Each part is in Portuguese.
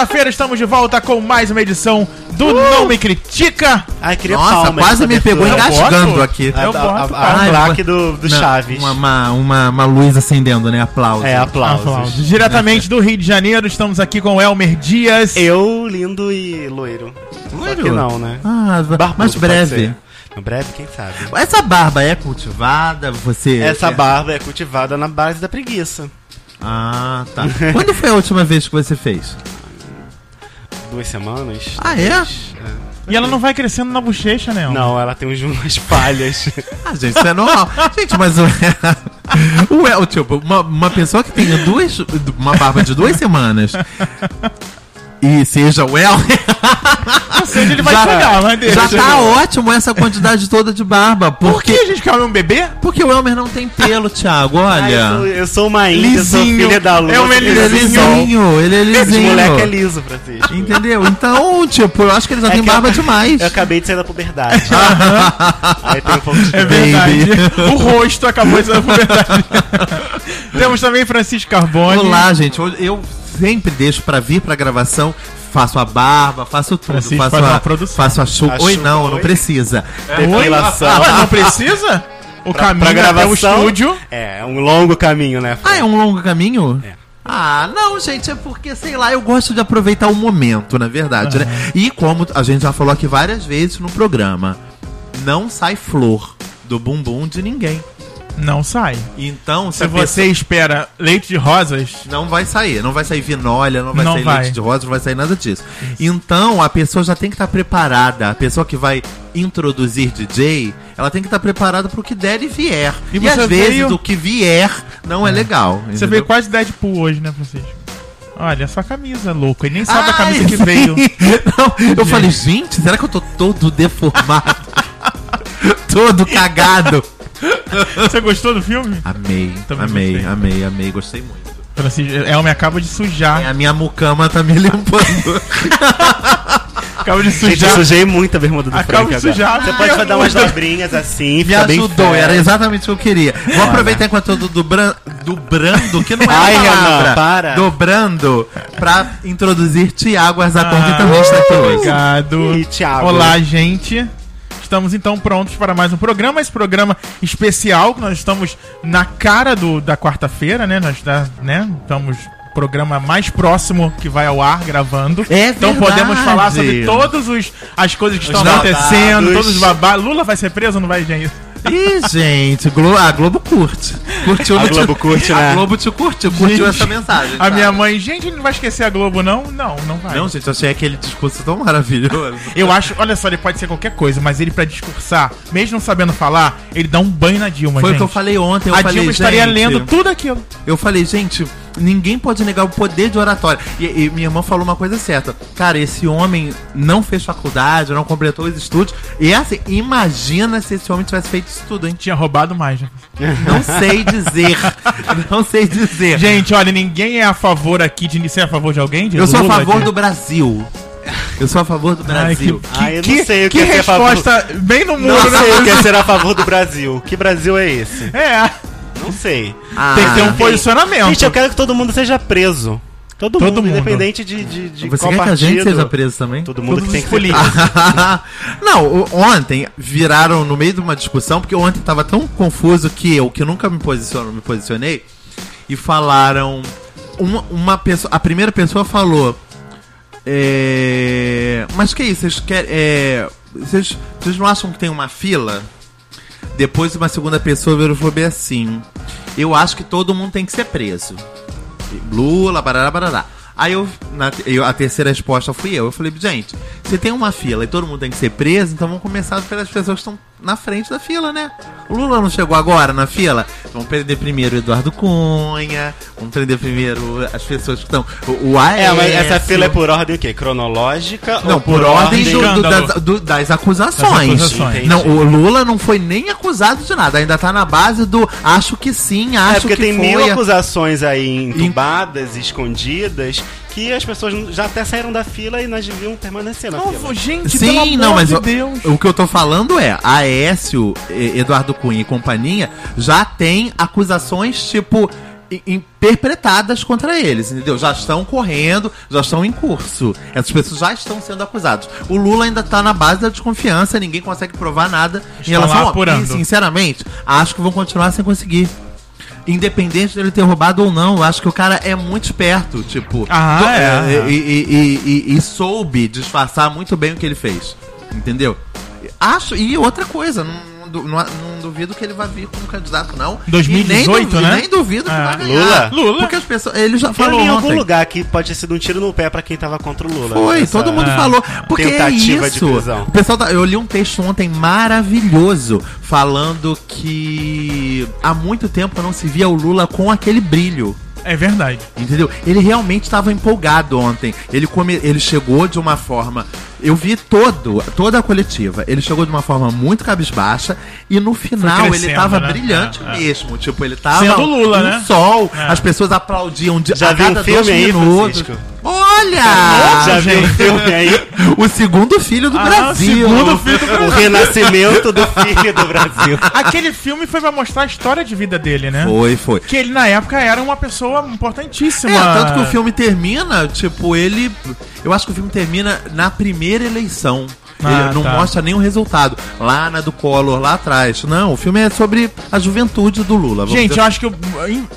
quarta-feira estamos de volta com mais uma edição do Não Me Critica. Ai, queria Nossa, palmas quase me pegou abertura. Engasgando aqui. Eu a, boto, a, do, do Não, Chaves. Uma, uma, uma, uma luz acendendo, né? Aplausos. É, aplausos. Aplausos. Diretamente do Rio de Janeiro, estamos aqui com o Elmer Dias. Eu, lindo e loiro. Loiro? Só que não, né? Ah, Barbudo, mas breve. No breve, quem sabe. Essa barba é cultivada? Você. Essa barba é cultivada na base da preguiça. Ah, tá. Quando foi a última vez que você fez? Duas semanas. Ah, é? talvez. E ela não vai crescendo na bochecha, né? Não, ela tem umas falhas. Ah, gente, isso é normal. gente, mas o. o El, tipo, uma, uma pessoa que tenha duas. Uma barba de duas semanas. E seja o El. Ou seja, ele vai chegar, mas deixa. Já tá ótimo essa quantidade toda de barba. Por que Porque, a gente quer um bebê? porque o Elmer não tem pelo, Thiago. Ai, eu, sou, Olha. eu sou uma índia, Lisinho. filha da lua. É uma sou Ele é lisinho, ele é Esse lisinho. moleque é liso, Francisco. Entendeu? Então, tipo, eu acho que ele já É tem que eu- barba demais. Eu acabei de sair da puberdade. Aí tem um pouco de É Baby. verdade. o rosto acabou de ser verdade. Temos também Francisco Carbone. Olá, gente. Eu sempre deixo pra vir pra gravação. Faço a barba, faço tudo. Francisco faço a, uma produção. Faço a chuva. Oi, não, não oi. precisa. Depilação. Ué, não precisa? O Pra- caminho pra até o gravação. estúdio. É, é um longo caminho, né? Ah, é um longo caminho? É. Ah, não, gente, é porque, sei lá, eu gosto de aproveitar o momento, na verdade, né? E como a gente já falou aqui várias vezes no programa, não sai flor do bumbum de ninguém. Não sai. Então, se, Se a pessoa- você espera leite de rosas, Não vai sair, não vai sair vinólia, não vai Não sair vai. leite de rosa, não vai sair nada disso. Então a pessoa já tem que estar preparada, a pessoa que vai introduzir DJ, ela tem que estar preparada pro que der e vier. E E, você às vezes veio- o que vier não é, legal. você entendeu? veio quase Deadpool hoje, né, Francisco? Olha, essa camisa, louco. E nem sabe a Ai, camisa que veio. Não, eu falei, gente, será que eu tô todo deformado? todo cagado. Você gostou do filme? Amei, Também amei, gostei. amei, amei, gostei muito. Francisco, Elmer acaba de sujar. É, a minha mucama tá me limpando. Acaba de Gente, eu sujar. sujei muito a bermuda do Acaba Frank de sujar. agora. Você pode Ah, dar umas dobrinhas assim, Me ajudou, era exatamente o que eu queria. Vou aproveitar enquanto eu tô dobran- dobrando, que não é Ai, uma palavra. Renan, para. Dobrando, pra introduzir Tiago Arzacon, que também está aqui hoje. Obrigado. E Thiago? Olá, gente. Estamos então prontos para mais um programa, esse programa especial que nós estamos na cara do, da quarta-feira, né? Nós tá, né? Estamos programa mais próximo que vai ao ar gravando. É então verdade. podemos falar sobre todas os, as coisas que estão babados. acontecendo, todos os babados. Lula vai ser preso ou não vai, gente? Ih, gente, Glo a Globo curte. Curtiu A Globo curte, né? A Globo te curtiu, curtiu Gente, essa mensagem. A sabe? minha mãe, gente, não vai esquecer a Globo, não? Não, não vai. Não, gente, eu achei aquele discurso tão maravilhoso. Eu acho, olha só, ele pode ser qualquer coisa, mas ele pra discursar, mesmo não sabendo falar, ele dá um banho na Dilma, Foi o gente. que eu falei ontem. Eu a falei, Dilma estaria gente, lendo tudo aquilo. Eu falei, gente, ninguém pode negar o poder de oratória. E, e minha irmã falou uma coisa certa. Cara, esse homem não fez faculdade, não completou os estudos. E assim, imagina se esse homem tivesse feito isso tudo, hein? Tinha roubado mais. né? Não sei dizer. não sei dizer. Gente, olha, ninguém é a favor aqui de ser a favor de alguém? De eu sou a Lula, favor de- do Brasil. Eu sou a favor do Ai, que, Brasil. que, Ah, eu não que- sei o que que é ser a favor. resposta bem no muro, Não né? sei o que é ser a favor do Brasil. Que Brasil é esse? É, Não sei. Ah, tem que ter um posicionamento. Gente, eu quero que todo mundo seja preso. Todo, Todo mundo, mundo. independente de, de, de Você qual quer que a partido. gente seja preso também? Todo mundo Todos que tem que ser não, ontem viraram no meio de uma discussão, porque ontem tava tão confuso que eu, que nunca me posiciono, me posicionei, e falaram. Uma, uma pessoa. A primeira pessoa falou. É, mas que isso? Vocês querem. É, vocês, vocês não acham que tem uma fila? Depois uma segunda pessoa virou e falou assim. Eu acho que todo mundo tem que ser preso. Lula, barará, barará. Aí eu, na, eu- a terceira resposta fui eu. Eu falei, gente, se tem uma fila e todo mundo tem que ser preso, então vamos começar pelas pessoas que estão na frente da fila, né? O Lula não chegou agora na fila? Vamos prender primeiro o Eduardo Cunha, vamos prender primeiro as pessoas que estão. O, o É, mas essa fila é por ordem o quê? Cronológica? Não, ou por ordem do- do- das, do- das acusações. Das acusações. Não, o Lula não foi nem acusado de nada, ainda tá na base do acho que sim, acho É porque que tem foi. mil acusações aí entubadas, escondidas, que as pessoas já até saíram da fila e nós deviam permanecer na Não, fila. gente, pelo Sim, amor não, mas de o- Deus. o que eu tô falando é, Aécio, eh, Eduardo Cunha e companhia já tem acusações tipo interpretadas contra eles, entendeu? Já estão correndo, já estão em curso. Essas pessoas já estão sendo acusadas. O Lula ainda tá na base da desconfiança, ninguém consegue provar nada em Estão relação lá ao apurando. E, sinceramente, acho que vão continuar sem conseguir. Independente dele ter roubado ou não, eu acho que o cara é muito esperto, tipo, Ah, to- é. e, e- e- e- e soube disfarçar muito bem o que ele fez, entendeu? Acho, e outra coisa, não du- não- não duvido que ele vai vir como candidato, não. 2018, E nem duvido, né? Nem duvido que É. vai ganhar. Lula? Lula. Porque as pessoas, ele já Falou falou em algum lugar que pode ter sido um tiro no pé pra quem tava contra o Lula. Foi, Essa- todo mundo É. falou. Porque é isso. O pessoal tá- eu li um texto ontem maravilhoso falando que há muito tempo não se via o Lula com aquele brilho. É verdade. Entendeu? Ele realmente estava empolgado ontem. Ele, come, ele chegou de uma forma. Eu vi todo, toda a coletiva. Ele chegou de uma forma muito cabisbaixa e no final ele estava né? brilhante É, é. mesmo. Tipo, ele tava Sendo Lula, né? sol. É. As pessoas aplaudiam de, Já a viu cada um filme dois aí, minutos. Francisco? Olha! Já viu o filme aí? O segundo filho do Ah, Brasil. segundo filho do Brasil. O renascimento do filho do Brasil. Aquele filme foi pra mostrar a história de vida dele, né? Foi, foi. Que ele, na época, era uma pessoa importantíssima. É, tanto que o filme termina, tipo, ele. Eu acho que o filme termina na primeira eleição. Ah, ele não tá. mostra nenhum resultado. Lá na do Collor, lá atrás. Não, o filme é sobre a juventude do Lula. Gente, dizer eu acho que o,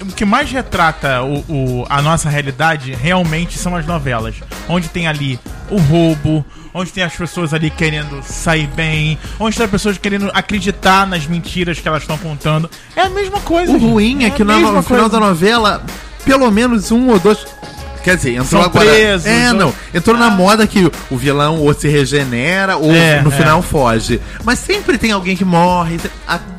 o que mais retrata o, o- a nossa realidade realmente são as novelas. Onde tem ali o roubo, onde tem as pessoas ali querendo sair bem, onde tem as pessoas querendo acreditar nas mentiras que elas estão contando. É a mesma coisa. O ruim é, que a no, no final da novela, pelo menos um ou dois. Quer dizer, entrou São agora. presos, é, não. Entrou na moda que o vilão ou se regenera ou É, no é. final foge. Mas sempre tem alguém que morre.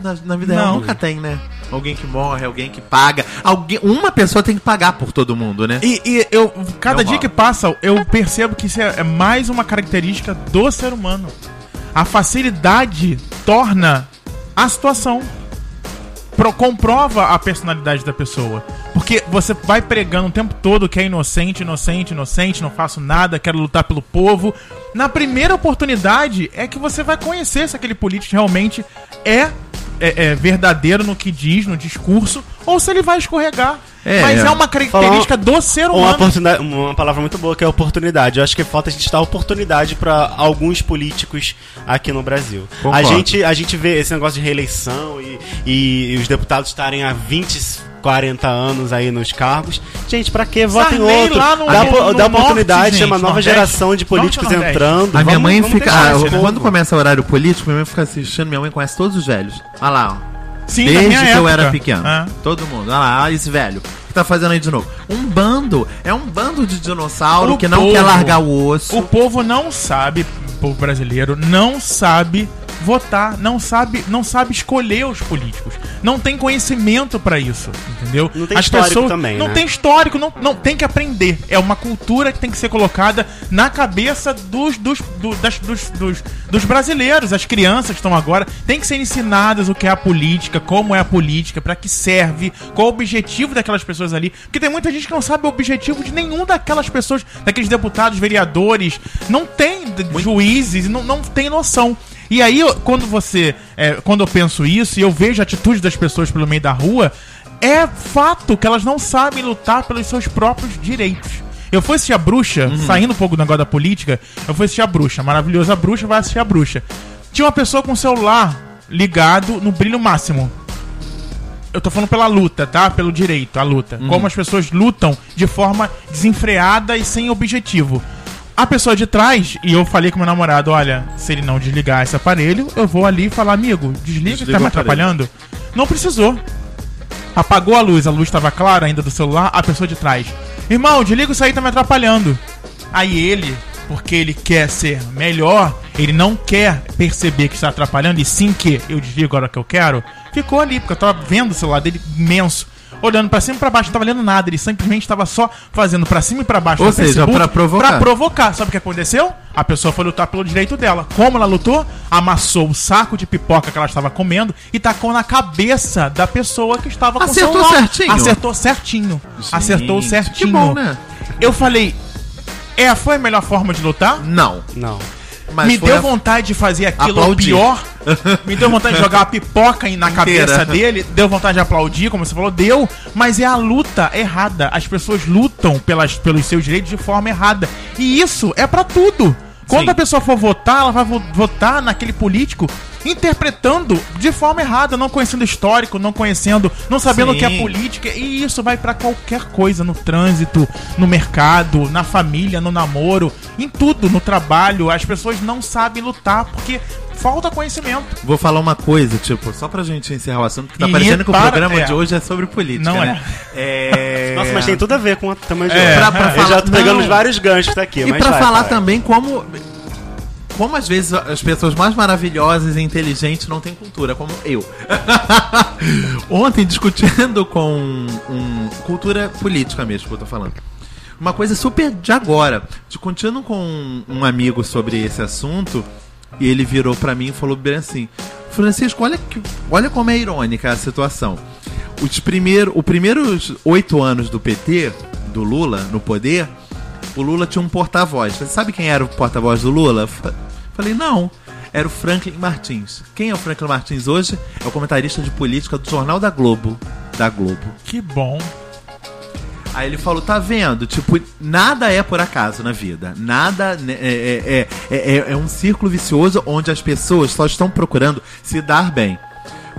Na, na vida real nunca tem, né? Alguém que morre, alguém que paga. Alguém, uma pessoa tem que pagar por todo mundo, né? E, e eu, cada Não dia que passa, eu percebo que isso é, é mais uma característica do ser humano. A facilidade torna a situação. Pro, comprova a personalidade da pessoa. Porque você vai pregando o tempo todo que é inocente, inocente, inocente, não faço nada, quero lutar pelo povo. Na primeira oportunidade é que você vai conhecer se aquele político realmente é, é- é verdadeiro no que diz, no discurso, ou se ele vai escorregar. É, Mas é. é uma característica do ser Uma, humano. oportunidade, uma palavra muito boa que é oportunidade. Eu acho que falta a gente dar oportunidade pra alguns políticos aqui no Brasil. A gente, a gente vê esse negócio de reeleição e, e os deputados estarem há 20, 40 anos aí nos cargos. Gente, pra que votem em Sarney outro? lá no- dá no- po- no dá norte, oportunidade, tem uma gente, nova Nordeste. geração de políticos entrando. A minha Vamos- mãe vamos fica. ah, quando começa o horário político, minha mãe fica assistindo. Minha mãe conhece todos os velhos. Olha lá, ó. Sim, Desde que eu época. era pequeno. É. Todo mundo. Olha lá, olha esse velho. O que tá fazendo aí de novo? Um bando. É um bando de dinossauro O que não povo- quer largar o osso. O povo não sabe, o povo brasileiro não sabe votar, não sabe, não sabe escolher os políticos. Não tem conhecimento pra isso, entendeu? Não tem histórico também, Não né? tem histórico, não, não tem que aprender. É uma cultura que tem que ser colocada na cabeça dos dos, do- das- dos, dos, dos brasileiros. As crianças que estão agora têm que ser ensinadas o que é a política, como é a política, pra que serve, qual o objetivo daquelas pessoas ali. Porque tem muita gente que não sabe o objetivo de nenhum daquelas pessoas, daqueles deputados, vereadores, não tem juízes, não, não tem noção. E aí, eu- quando você. é, quando eu penso isso e eu vejo a atitude das pessoas pelo meio da rua, é fato que elas não sabem lutar pelos seus próprios direitos. Eu fui assistir a bruxa, saindo um pouco do negócio da política, eu fui assistir a bruxa. Maravilhosa bruxa, vai assistir a bruxa. Tinha uma pessoa com o celular ligado no brilho máximo. Eu tô falando pela luta, tá? Pelo direito, a luta. Como as pessoas lutam de forma desenfreada e sem objetivo. A pessoa de trás, e eu falei com meu namorado, olha, se ele não desligar esse aparelho, eu vou ali e falar, amigo, desliga, que Desliga tá me atrapalhando. Não precisou. Apagou a luz, a luz estava clara ainda do celular, a pessoa de trás. Irmão, desliga isso aí, tá me atrapalhando. Aí ele, porque ele quer ser melhor, ele não quer perceber que está atrapalhando, e sim que eu desligo a hora que eu quero, ficou ali, porque eu tava vendo o celular dele imenso. Olhando pra cima e pra baixo, não tava lendo nada, ele simplesmente tava só fazendo pra cima e pra baixo Ou no seja, Facebook pra provocar. pra provocar. Sabe o que aconteceu? A pessoa foi lutar pelo direito dela. Como ela lutou? Amassou o saco de pipoca que ela estava comendo e tacou na cabeça da pessoa que estava com Acertou o celular. certinho? Acertou certinho. Acertou Gente, certinho. que bom, né? Eu falei, é, foi a melhor forma de lutar? Não. Não. Mas me deu a- vontade de fazer aquilo Aplaudir. pior. me deu vontade de jogar uma pipoca na Inteira. cabeça dele. Deu vontade de aplaudir, como você falou. Deu. Mas é a luta errada. As pessoas lutam pelas, pelos seus direitos de forma errada. E isso é pra tudo. Quando Sim. a pessoa for votar, ela vai vo- votar naquele político interpretando de forma errada, não conhecendo histórico, não conhecendo, não sabendo o que é Sim. política. E isso vai pra qualquer coisa, no trânsito, no mercado, na família, no namoro, em tudo, no trabalho. As pessoas não sabem lutar porque falta conhecimento. Vou falar uma coisa, tipo, só pra gente encerrar o assunto, que tá E parecendo que para- o programa é. de hoje é sobre política, Não né? É. Nossa, mas tem tudo a ver com o tamanho de É, obra. pra, pra Eu falar, já tô pegando não. os vários ganchos daqui, E mas pra vai, falar vai. também como como às vezes as pessoas mais maravilhosas e inteligentes não têm cultura, como eu. Ontem discutindo com um, cultura política mesmo que eu tô falando. Uma coisa super de agora. Discutindo com um, um amigo sobre esse assunto, e ele virou pra mim e falou bem assim: Francisco, olha, que, olha como é irônica a situação. Os primeiros oito anos do PT, do Lula, no poder, o Lula tinha um porta-voz. Você sabe quem era o porta-voz do Lula? Fa- Falei, não. Era o Franklin Martins. Quem é o Franklin Martins hoje? É o comentarista de política do Jornal da Globo. Da Globo. Que bom. Aí ele falou, tá vendo? Tipo, nada é por acaso na vida. Nada né, é, é, é, é, é um círculo vicioso onde as pessoas só estão procurando se dar bem.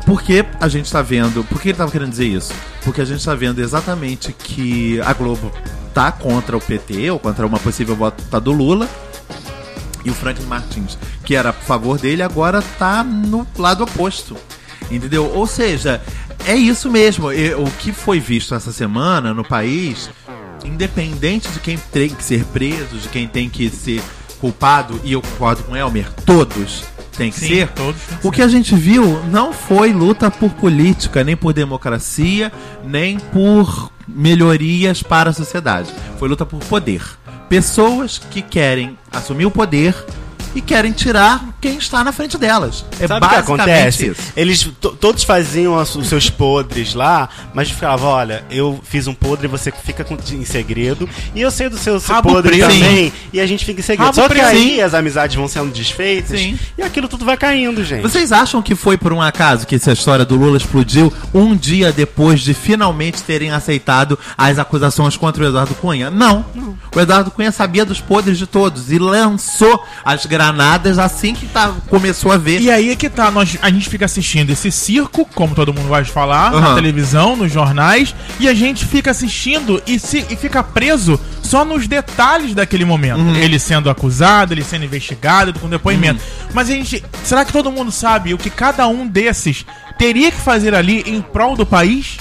Porque a gente tá vendo. Por que ele tava querendo dizer isso? Porque a gente tá vendo exatamente que a Globo tá contra o PT, ou contra uma possível volta do Lula. E o Franklin Martins, que era a favor dele, agora tá no lado oposto. Entendeu? Ou seja, é isso mesmo. O que foi visto essa semana no país, independente de quem tem que ser preso, de quem tem que ser culpado, e eu concordo com Elmer, todos têm que Sim, ser. todos O que a gente viu não foi luta por política, nem por democracia, nem por melhorias para a sociedade. Foi luta por poder. Pessoas que querem assumir o poder e querem tirar quem está na frente delas. É Sabe o que acontece? isso. Eles to- todos faziam as- os seus podres lá, mas ficava, olha, eu fiz um podre, você fica com- em segredo, e eu sei do seu, seu podre preso. também, e a gente fica em segredo. Rabo Só que aí as amizades vão sendo desfeitas Sim. e aquilo tudo vai caindo, gente. Vocês acham que foi por um acaso que essa história do Lula explodiu um dia depois de finalmente terem aceitado as acusações contra o Eduardo Cunha? Não. O Eduardo Cunha sabia dos podres de todos e lançou as granadas assim que tá, começou a ver. E aí é que tá, nós, a gente fica assistindo esse circo, como todo mundo vai falar, na Aham. televisão, nos jornais, e a gente fica assistindo e, se, e fica preso só nos detalhes daquele momento. Uhum. Ele sendo acusado, ele sendo investigado, com depoimento. Uhum. Mas a gente. Será que todo mundo sabe o que cada um desses teria que fazer ali em prol do país?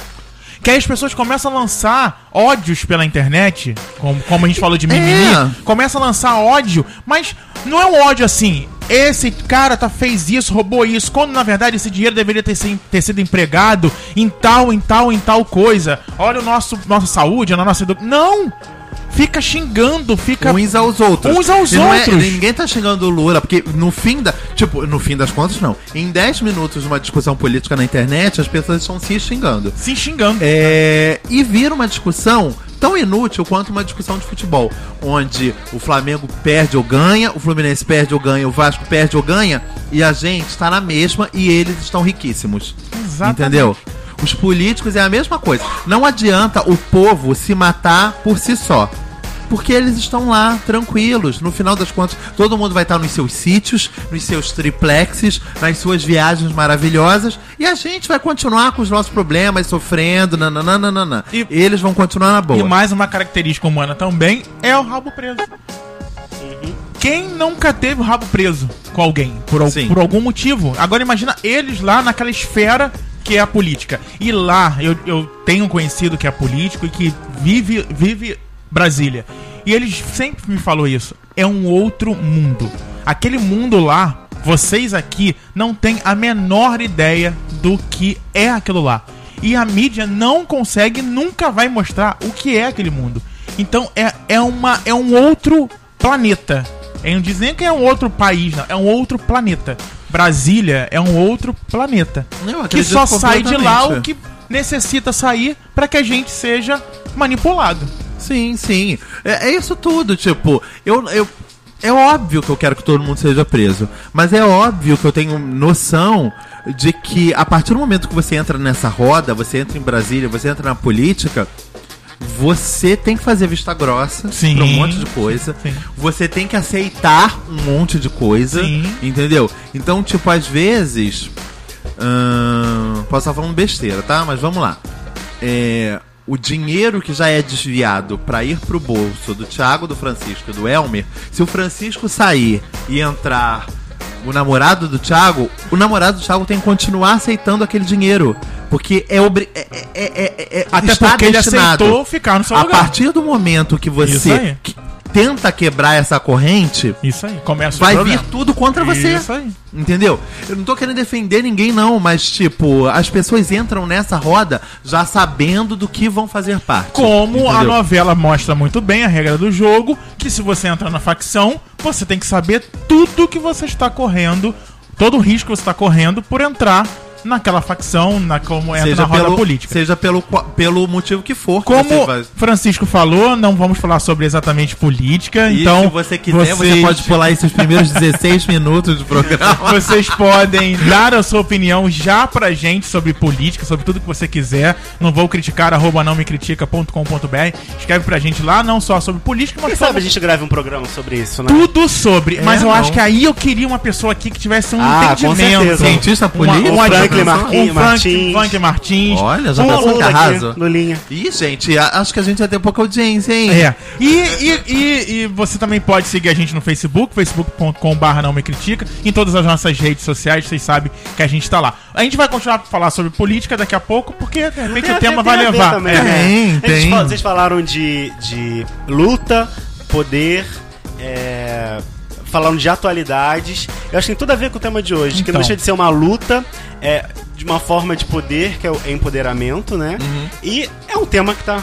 Que aí as pessoas começam a lançar ódios pela internet, como, como a gente falou de mimimi, É. começa a lançar ódio, mas não é um ódio assim. Esse cara tá, fez isso, roubou isso, quando na verdade esse dinheiro deveria ter, se- ter sido empregado em tal, em tal, em tal coisa. Olha o nosso nossa saúde, a nossa edu... Não! Fica xingando, fica. Uns aos outros. Uns aos E não é- outros. ninguém tá xingando o Lula, porque no fim da. Tipo, no fim das contas, não. Em 10 minutos de uma discussão política na internet, as pessoas estão se xingando. Se xingando. É, e vira uma discussão tão inútil quanto uma discussão de futebol, onde o Flamengo perde ou ganha, o Fluminense perde ou ganha, o Vasco perde ou ganha, e a gente está na mesma e eles estão riquíssimos. Exatamente. Entendeu? Os políticos é a mesma coisa. Não adianta o povo se matar por si só. Porque eles estão lá, tranquilos. No final das contas, todo mundo vai estar nos seus sítios, nos seus triplexes, nas suas viagens maravilhosas. E a gente vai continuar com os nossos problemas, sofrendo, nananana. E- Eles vão continuar na boa. E mais uma característica humana também é o rabo preso. Quem nunca teve o rabo preso com alguém, por, Sim. por algum motivo? Agora imagina eles lá naquela esfera que é a política. E lá, eu, eu tenho conhecido que é político e que vive, vive Brasília. E ele sempre me falou isso. É um outro mundo. Aquele mundo lá, vocês aqui não têm a menor ideia do que é aquilo lá. E a mídia não consegue, nunca vai mostrar o que é aquele mundo. Então é, é, uma, é um outro planeta. É, não que é um outro país, não. É um outro planeta. Brasília é um outro planeta. Eu Que só sai de lá o que necessita sair para que a gente seja manipulado. Sim, sim. É, é isso tudo, tipo, eu, eu. É óbvio que eu quero que todo mundo seja preso. Mas é óbvio que eu tenho noção de que a partir do momento que você entra nessa roda, você entra em Brasília, você entra na política, você tem que fazer vista grossa Sim. pra um monte de coisa. Sim. Você tem que aceitar um monte de coisa. Sim. Entendeu? Então, tipo, às vezes. ahn, posso estar falando besteira, tá? Mas vamos lá. É, o dinheiro que já é desviado pra ir pro bolso do Thiago, do Francisco e do Elmer, se o Francisco sair e entrar o namorado do Thiago, o namorado do Thiago tem que continuar aceitando aquele dinheiro. Porque é, obri é, é, é, é- é- Até porque ele aceitou ficar no seu A lugar. partir do momento que você que- tenta quebrar essa corrente, Isso aí, começa vai vir tudo contra você. Isso aí. Entendeu? Eu não tô querendo defender ninguém, não, mas, tipo, as pessoas entram nessa roda já sabendo do que vão fazer parte. Como a entendeu? novela mostra muito bem a regra do jogo, que se você entrar na facção, você tem que saber tudo que você está correndo, todo o risco que você está correndo por entrar naquela facção, na como entra seja na roda pelo, política. Seja pelo, pelo motivo que for. que Como você vai- Francisco falou, não vamos falar sobre exatamente política, E então se você quiser, você vocês- pode pular esses primeiros 16 minutos de programa. Vocês podem dar a sua opinião já pra gente sobre política, sobre tudo que você quiser. Não vou criticar, arroba não me critica.com.br. Escreve pra gente lá, não só sobre política, mas Quem sobre sabe a gente grave um programa sobre isso, né? tudo sobre. mas eu não. acho que aí eu queria uma pessoa aqui que tivesse um Ah, com entendimento. certeza. Cientista político. uma- um Marquinhos- Frank- Martins. Frank Martins. Olha, já Um- que Lula aqui, arraso? Lulinha. Ih, gente, acho que a gente vai ter pouca audiência, hein? É. E, e, e, e você também pode seguir a gente no Facebook, facebook.com.br não me critica. Em todas as nossas redes sociais, vocês sabem que a gente tá lá. A gente vai continuar a falar sobre política daqui a pouco, porque de repente Tem o tema ver- vai tem a ver levar. também, É. né? Tem, tem. fal- Vocês falaram de, de luta, poder, é, falaram de atualidades. Eu acho que tem tudo a ver com o tema de hoje, que Então. não deixa de ser uma luta, é, de uma forma de poder, que é o empoderamento, né? Uhum. E é um tema que tá.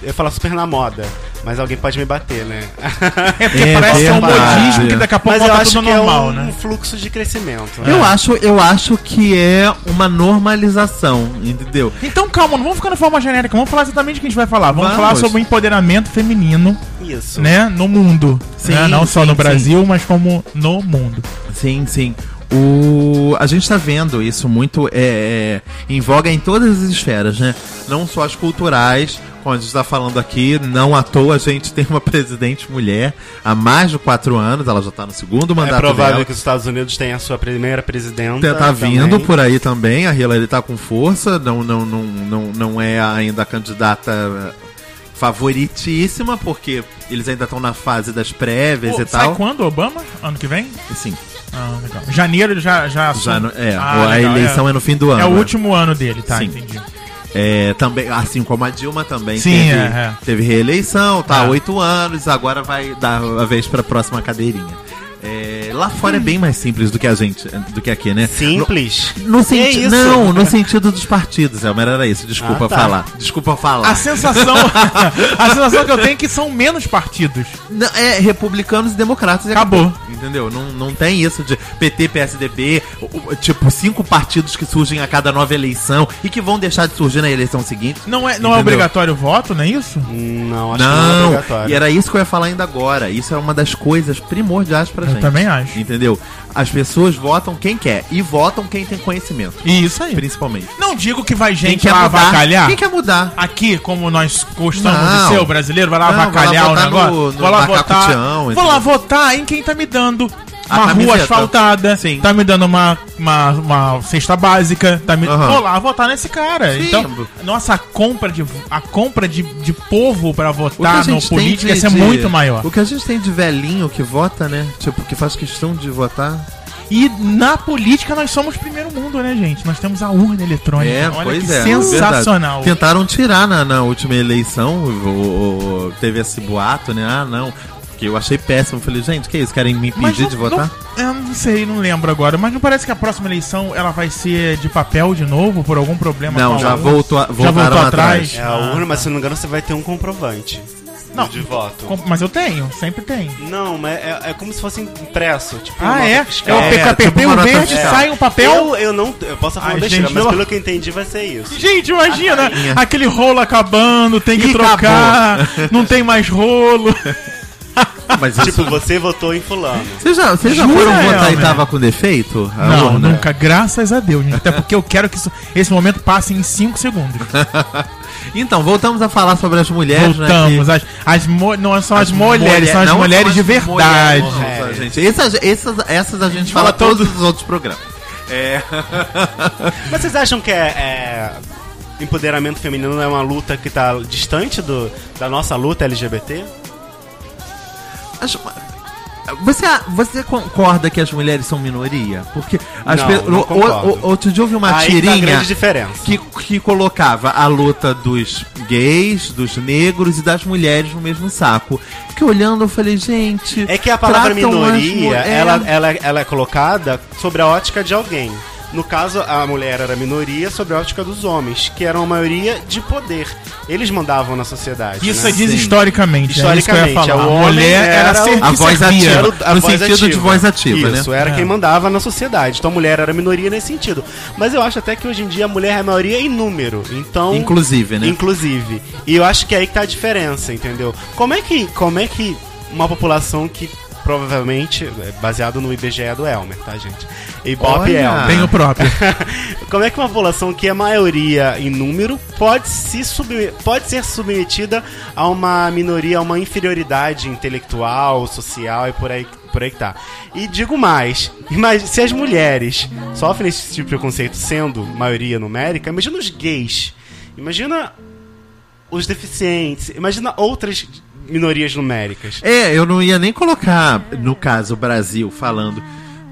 Eu ia falar super na moda, mas alguém pode me bater, né? É porque É parece ser um verdade. modismo que daqui a pouco mas eu volta acho tudo que normal, é um né? fluxo de crescimento. né? Eu, acho, eu acho que é uma normalização, entendeu? Então calma, não vamos ficar na forma genérica, vamos falar exatamente o que a gente vai falar. Vamos, Vamos. falar sobre o empoderamento feminino, Isso. né, no mundo. Sim, né? Não só sim, no sim. Brasil, mas como no mundo. Sim, sim. O... A gente tá vendo isso muito é, é, em voga em todas as esferas, né? Não só as culturais, como a gente tá falando aqui, não à toa a gente tem uma presidente mulher há mais de quatro anos, ela já tá no segundo É mandato provável dela. que os Estados Unidos tenham a sua primeira presidenta. Tá, tá vindo também. por aí também, a Hillary tá com força, não, não, não, não, não é ainda a candidata eh, favoritíssima, porque eles ainda estão na fase das prévias Pô, e sai tal. quando, Obama? Ano que vem? Sim, Ah, legal. Janeiro ele já já, já no- é, Ah, a legal, eleição é, no fim do ano. É o né? último ano dele, tá? Sim. Entendi. É, também, assim como a Dilma também Sim, teve, é, é. teve reeleição, tá, É. oito anos, agora vai dar a vez pra próxima cadeirinha. É, lá fora é bem mais simples do que a gente, do que aqui, né? Simples. No, no senti- É isso. Não, no sentido dos partidos, Elmer, era isso. Desculpa Ah, tá. falar. Desculpa falar. A sensação, a sensação que eu tenho é que são menos partidos. Não, é republicanos e democratas e Acabou. Entendeu? Não, não tem isso de PT, PSDB, tipo, cinco partidos que surgem a cada nova eleição e que vão deixar de surgir na eleição seguinte. Não é, não é obrigatório o voto, não é isso? Não, acho que não é Não, obrigatório. e era isso que eu ia falar ainda agora. Isso é uma das coisas primordiais pra Eu gente. também acho. Entendeu? As pessoas votam quem quer e votam quem tem conhecimento, Isso aí. principalmente. Não digo que vai gente lá mudar? avacalhar. Quem quer mudar? Aqui, como nós gostamos Não. de ser, o brasileiro vai lá Não, vai lá avacalhar o negócio. no- no vou lá votar. Vou lá votar em quem tá me dando uma rua camiseta. asfaltada. Sim. Tá me dando uma, uma, uma cesta básica. Tá me... Aham. Vou lá votar nesse cara. Sim. Então, nossa, a compra de, a compra de, de povo pra O que a votar no de- ia ser de- muito maior. O que a gente tem de velhinho que vota, né? Tipo, que faz questão de votar. E na política nós somos primeiro mundo, né, gente? Nós temos a urna eletrônica. É, Olha pois que é. sensacional. verdade. Tentaram tirar na, na última eleição, o- o- teve esse boato, né? Ah, não. Que eu achei péssimo. Falei, gente, que isso? Querem me impedir não- de votar? Não, eu não sei, não lembro agora. Mas não parece que a próxima eleição ela vai ser de papel de novo por algum problema? Não, já voltou, a- Já voltou atrás. atrás? É a urna, mas se não me engano, você vai ter um comprovante Não. de voto. Com- Mas eu tenho, sempre tenho. Não, mas é, é como se fosse impresso. Tipo, Ah, é? fiscal. Eu É, apertei tipo uma o verde, fiscal. sai um papel. Eu, eu não. Eu posso falar Ai, besteira, gente, mas pelo- pelo que eu entendi vai ser isso. Gente, imagina, aquele rolo acabando, tem que Ih, trocar, não tem mais rolo. Mas Tipo, isso- você votou em fulano. Vocês já, vocês já foram votar e tava com defeito? A Não, urna? nunca, graças a Deus, gente. Até porque eu quero que isso- esse momento passe em 5 segundos. Então, voltamos a falar sobre as mulheres, Voltamos. né? As, as mo- não são as, que- mulheres, são as não mulheres de as verdade. mulheres, É. gente. Essas, essas, essas a gente fala Fala todos os outros programas. É. Mas vocês acham que é, é, empoderamento feminino é uma luta que tá distante do, da nossa luta LGBT? Acho- Você, você concorda que as mulheres são minoria? Porque as Não, pe- não o- o- outro dia vi uma Aí tá tirinha diferença. que, que colocava a luta dos gays, dos negros e das mulheres no mesmo saco. Que olhando eu falei, gente. É que a palavra as minoria, é. ela, ela, ela é colocada sobre a ótica de alguém. No caso, a mulher era minoria sobre a ótica dos homens, que eram a maioria de poder. Eles mandavam na sociedade. Isso né? é diz Sim. historicamente. é isso que eu ia Historicamente, falar. o a homem mulher era, era ser, A que voz ativa. Era a No voz sentido de voz ativa, né? Isso, era É. quem mandava na sociedade. Então a mulher era minoria nesse sentido. Mas eu acho até que hoje em dia a mulher é a maioria em número. Então. Inclusive, né? Inclusive. E eu acho que é aí que tá a diferença, entendeu? Como é que, como é que uma população que provavelmente, é baseado no IBGE do Elmer, tá, gente? Ibope Olha! Elmer. Tem o próprio. Como é que uma população que é maioria em número pode, se sub- pode ser submetida a uma minoria, a uma inferioridade intelectual, social e por aí, por aí que tá. E digo mais, mas se as mulheres sofrem esse tipo de preconceito sendo maioria numérica, imagina os gays, imagina os deficientes, imagina outras minorias numéricas. É, eu não ia nem colocar, no caso, o Brasil falando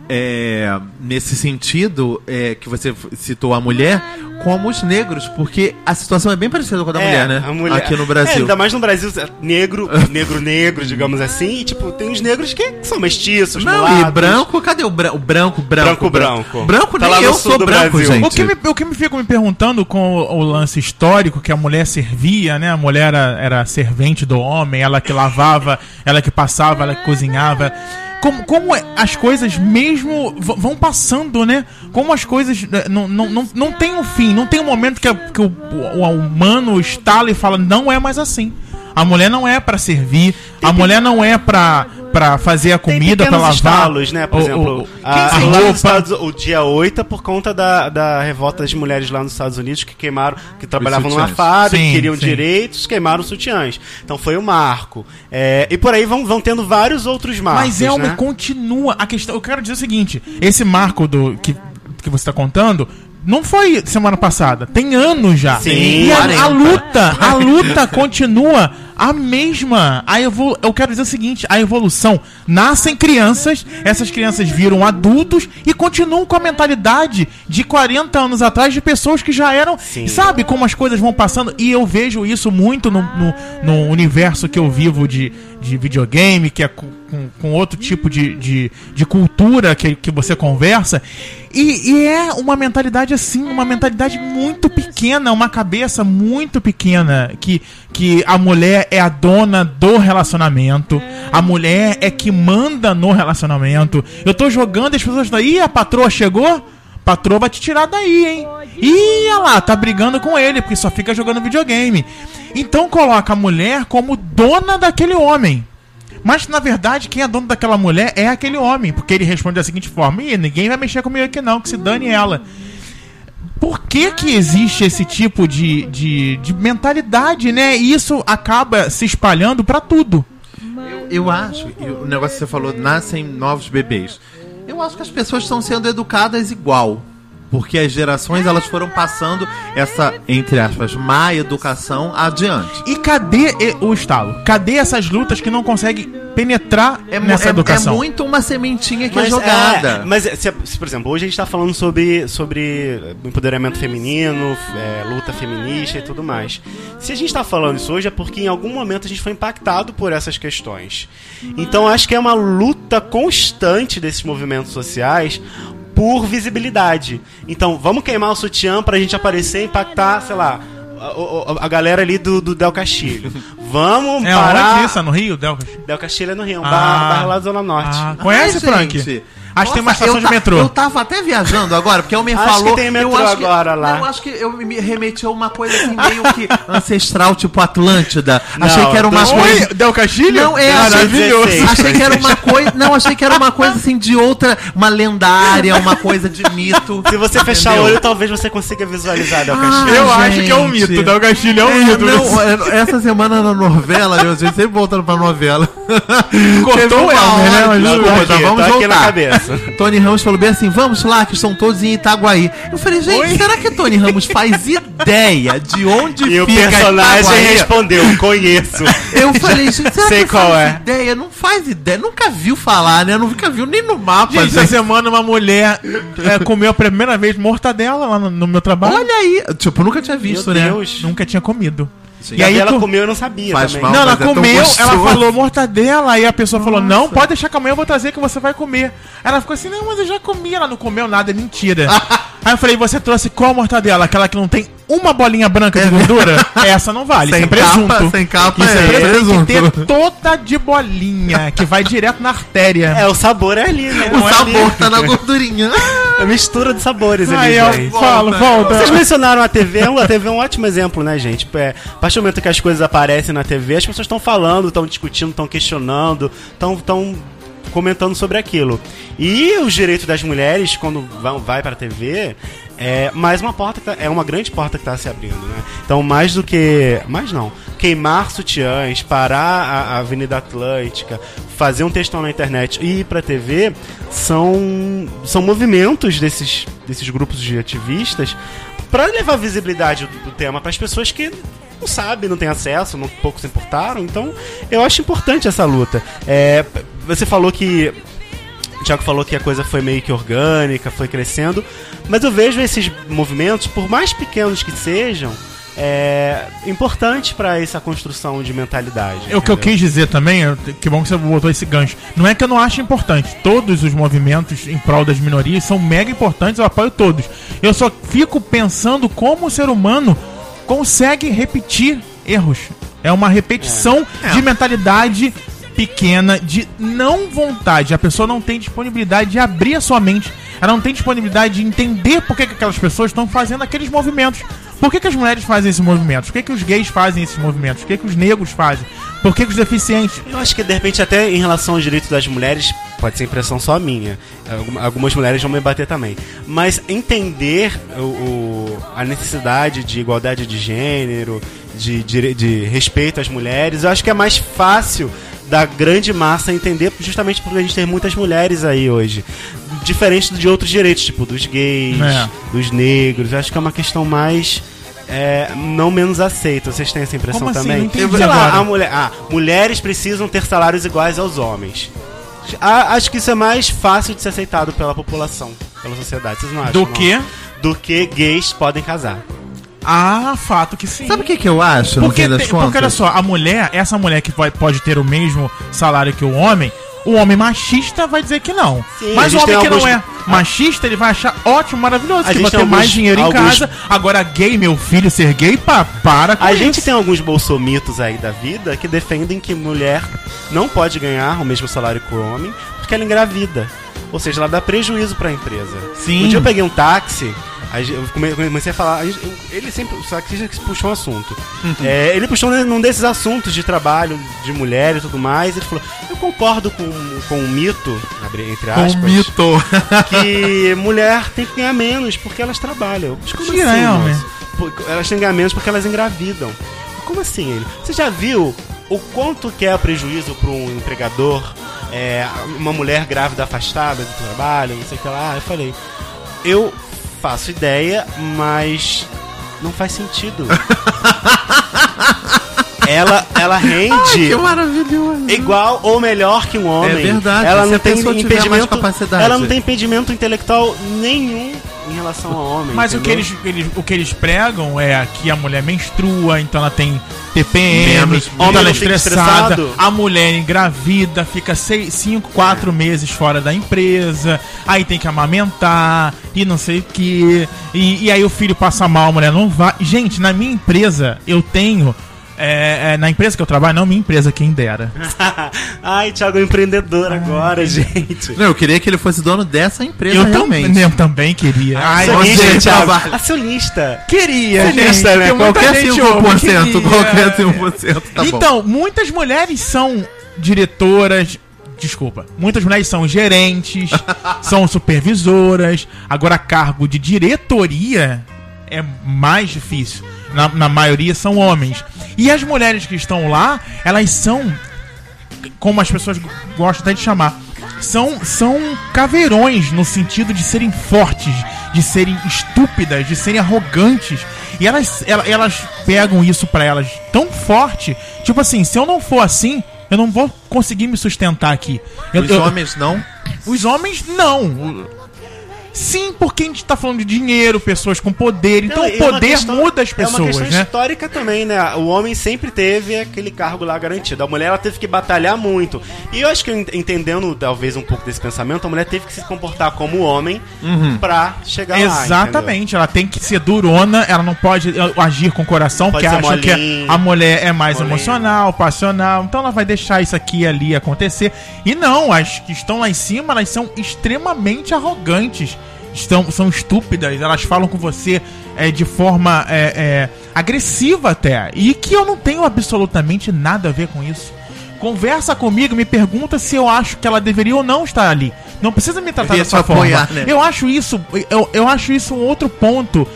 é, nesse sentido é, que você citou a mulher, como os negros, porque a situação é bem parecida com a da mulher, né? a mulher- Aqui no É, Brasil. ainda mais no Brasil, é negro, negro, negro, digamos assim. E, tipo, tem os negros que são mestiços, não, mulatos. e branco, cadê o, bran o branco, branco, Branco, branco. Branco Tá nem eu sou branco, Brasil. gente. O que, me, o que me fico me perguntando com o, o lance histórico, que a mulher servia, né? A mulher era, era servente do homem, ela que lavava, ela que passava, ela que cozinhava. Como, como é- as coisas mesmo vão passando, né? Como as coisas eh, não, não, não, não tem um fim, não tem um momento que, a- que o, o, o humano estala e fala, não é mais assim. A mulher não é pra servir, a mulher não é pra, pra fazer a comida, pra pequenos lavar. estalos, né? Por o- exemplo, o- o- a, a lá nos. Estados, o dia 8 é por conta da, da revolta das mulheres lá nos Estados Unidos que queimaram, que trabalhavam numa fábrica, Sim, queriam sim. direitos, queimaram sutiãs. Então foi o marco. É, e por aí vão, vão tendo vários outros marcos. Mas Elmer né? continua. A questão. Eu quero dizer o seguinte: esse marco do que, que você está contando. Não foi semana passada, tem anos já. Sim, e a, 40. a luta, a luta continua a mesma. A evolu eu quero dizer o seguinte: a evolução. Nascem crianças, essas crianças viram adultos e continuam com a mentalidade de 40 anos atrás de pessoas que já eram. Sim. Sabe como as coisas vão passando? E eu vejo isso muito no, no, no universo que eu vivo de, de videogame, que é com, com, com outro tipo de, de, de cultura que, que você conversa. E, e é uma mentalidade assim, uma mentalidade muito pequena, uma cabeça muito pequena, que, que a mulher é a dona do relacionamento, a mulher é que manda no relacionamento. Eu tô jogando e as pessoas ih, a patroa chegou? Patroa vai te tirar daí, hein? Ih, olha lá, tá brigando com ele, porque só fica jogando videogame. Então coloca a mulher como dona daquele homem. Mas na verdade, quem é dono daquela mulher é aquele homem, porque ele responde da seguinte forma: Ih, ninguém vai mexer comigo aqui não, que se dane ela. Por que que existe esse tipo de, de, de mentalidade, né? E isso acaba se espalhando pra tudo. Eu acho, e o negócio que você falou, nascem novos bebês. Eu acho que as pessoas estão sendo educadas igual. Porque as gerações elas foram passando essa, entre aspas, má educação adiante. E cadê o estalo? Cadê essas lutas que não conseguem penetrar É, nessa é- educação? é muito uma sementinha que é Mas, jogada. é, mas se, se, por exemplo, hoje a gente tá falando sobre, sobre empoderamento feminino, é, luta feminista e tudo mais. Se a gente tá falando isso hoje é porque em algum momento a gente foi impactado por essas questões. Então acho que é uma luta constante desses movimentos sociais por visibilidade. Então vamos queimar o sutiã pra gente aparecer e impactar, sei lá. A, a- a galera ali do, do Del Castilho. Vamos É parar. onde isso? É no Rio, Delcas? Del Castilho é no Rio, um Ah. bar, bar lá da Zona Norte. Ah, conhece, Ai, Frank? gente, Acho que tem uma estação eu de ta- metrô. Eu tava até viajando agora, porque o me Acho falou. que tem metrô eu acho que- agora lá. Não, eu acho que eu me remeteu a uma coisa assim meio que ancestral, tipo Atlântida. Não, achei que era uma coisa. Oi, Del Castilho? Não, é, achei, Maravilhoso. achei que era uma coisa. Não, achei que era uma coisa assim de outra. Uma lendária, uma coisa de mito. Se você fechar o olho, talvez você consiga visualizar Del Ah, Castilho. Eu gente. acho que é um mito. Del Castilho é um É, mito. não, é, essa semana na novela, eu gente sempre voltando pra novela. Cortou o uma Elmer, né? que- Desculpa, aqui, então vamos tô aqui na voltar. cabeça. Tony Ramos falou bem assim: vamos lá, que estão todos em Itaguaí. Eu falei, gente, Oi? será que Tony Ramos faz ideia de onde E o fica personagem Itaguaí? respondeu, conheço. Eu falei, gente, será Sei que qual faz é. ideia? Não faz ideia, nunca viu falar, né? Nunca viu nem no mapa. Gente, essa semana uma mulher é, comeu a primeira vez mortadela lá no, no meu trabalho. Olha aí, tipo, nunca tinha visto, Meu né? Deus. Nunca tinha comido. Sim. E aí ela tu- comeu eu não sabia Faz também. mal. Não, ela é comeu, ela falou mortadela, aí a pessoa falou, não, pode deixar que amanhã eu vou trazer que você vai comer. Ela ficou assim, não, mas eu já comi, ela não comeu nada, é mentira. aí eu falei, você trouxe qual mortadela? Aquela que não tem uma bolinha branca de gordura? Essa não vale, Sem isso é presunto. capa, sem capa, isso é, é presunto. Tem que ter toda de bolinha, que vai direto na artéria. É, o sabor é ali, né? O Não é ali. sabor tá na gordurinha. É mistura de sabores Aí ali, eu gente. falo, volta. Vocês mencionaram a TV, a TV é um ótimo exemplo, né, gente? É, a partir do momento que as coisas aparecem na TV, as pessoas estão falando, estão discutindo, estão questionando, estão comentando sobre aquilo. E os direitos das mulheres, quando vão, vai para a TV, é mais uma porta, tá- é uma grande porta que está se abrindo, né? Então, mais do que. Mais não. Queimar sutiãs, parar a, a Avenida Atlântica, fazer um textão na internet e ir pra TV são, são movimentos desses, desses grupos de ativistas para levar visibilidade do, do tema para as pessoas que não sabem, não têm acesso, não pouco se importaram. Então, eu acho importante essa luta. É, você falou que o Thiago falou que a coisa foi meio que orgânica, foi crescendo, mas eu vejo esses movimentos, por mais pequenos que sejam, é, importantes para essa construção de mentalidade. É o que eu quis dizer também, que bom que você botou esse gancho. Não é que eu não acho importante. Todos os movimentos em prol das minorias são mega importantes, eu apoio todos. Eu só fico pensando como o ser humano consegue repetir erros. É uma repetição É. de mentalidade pequena, de não vontade. A pessoa não tem disponibilidade de abrir a sua mente. Ela não tem disponibilidade de entender por que, que aquelas pessoas estão fazendo aqueles movimentos. Por que, que as mulheres fazem esses movimentos? Por que, que os gays fazem esses movimentos? Por que, que os negros fazem? Por que, que os deficientes? Eu acho que de repente até em relação aos direitos das mulheres, pode ser impressão só minha. Algum- Algumas mulheres vão me bater também. Mas entender o, o- a necessidade de igualdade de gênero, de, dire- de respeito às mulheres, eu acho que é mais fácil da grande massa entender, justamente porque a gente tem muitas mulheres aí hoje. Diferente de outros direitos, tipo dos gays, É. dos negros. Eu acho que é uma questão mais. é, não menos aceita. Vocês têm essa impressão Como assim? também? Não entendi Sei lá, agora. a mulher, ah, mulheres precisam ter salários iguais aos homens. Acho que isso é mais fácil de ser aceitado pela população, pela sociedade. Vocês não acham? Do não? que? Do que gays podem casar. Ah, fato que sim. Sabe o que, que eu acho, no Porque, fim das tem- contas? porque olha só, a mulher, essa mulher que pode, pode ter o mesmo salário que o homem, o homem machista vai dizer que não. Sim, a Mas o homem que alguns- não é machista, ele vai achar ótimo, maravilhoso, A que vai ter alguns- mais dinheiro em alguns- casa. Agora, gay, meu filho ser gay, pá, para com A isso. gente tem alguns bolsomitos aí da vida que defendem que mulher não pode ganhar o mesmo salário que o homem porque ela engravida. Ou seja, ela dá prejuízo pra empresa. Sim. Um dia eu peguei um táxi, aí eu come- comecei a falar. Ele sempre. O taxista que puxou um assunto. Uhum. É, ele puxou num desses assuntos de trabalho, de mulher e tudo mais. Ele falou: Eu concordo com, com um mito, entre Com aspas, um mito. que mulher tem que ganhar menos porque elas trabalham. Mas como Tira, assim, é, homem. Elas têm que ganhar menos porque elas engravidam. Como assim ele? Você já viu o quanto que é prejuízo para um empregador, é, uma mulher grávida afastada do trabalho, não sei o que lá? Eu falei, eu faço ideia, mas não faz sentido. ela, ela rende que maravilhoso. igual ou melhor que um homem. É verdade, Ela não tem impedimento. Ela não tem impedimento intelectual nenhum em relação ao homem. Mas o que, eles, eles- o que eles pregam é que a mulher menstrua, então ela tem TPM, Menos- então homem ela é estressada. A mulher engravida, fica 5, 4 meses fora da empresa, aí tem que amamentar e não sei o que. E, e aí o filho passa mal, a mulher não vai. Gente, na minha empresa eu tenho É, é, na empresa que eu trabalho, não minha empresa, quem dera. Ai, Thiago é um empreendedor agora, gente. Não, eu queria que ele fosse dono dessa empresa Eu, tam- realmente. eu também queria. Ai, Acionista, você Thiago. trabalha. Acionista. queria, Acionista, gente, né? Qualquer gente 5%, ouve, queria. qualquer 5% tá bom. então, muitas mulheres são diretoras. Desculpa. Muitas mulheres são gerentes, são supervisoras. Agora, cargo de diretoria é mais difícil. Na, na maioria são homens. E as mulheres que estão lá, elas são, como as pessoas gostam até de chamar, são, são caveirões no sentido de serem fortes, de serem estúpidas, de serem arrogantes. E elas, ela- elas pegam isso pra elas tão forte, tipo assim, se eu não for assim, eu não vou conseguir me sustentar aqui. Eu- Os eu- homens não. os homens, não. Sim, porque a gente tá falando de dinheiro, pessoas com poder. Então o é uma poder questão- muda as É uma pessoas, questão né? histórica também, né? O homem sempre teve aquele cargo lá garantido. A mulher ela teve que batalhar muito. E eu acho que ent- entendendo talvez um pouco desse pensamento, a mulher teve que se comportar como homem pra chegar lá. Exatamente, ela tem que ser durona, ela não pode eh, agir com o coração, porque acha que a mulher é mais Molinha. emocional, passional, então ela vai deixar isso aqui e ali acontecer. E não, as que estão lá em cima, elas são extremamente arrogantes, estão, são estúpidas, elas falam com você eh, de forma eh, eh, agressiva até, e que eu não tenho absolutamente nada a ver com isso. Conversa comigo, me pergunta se eu acho que ela deveria ou não estar ali. Não precisa me tratar dessa apoiar, forma. né? Eu acho isso, eu, eu acho isso um outro ponto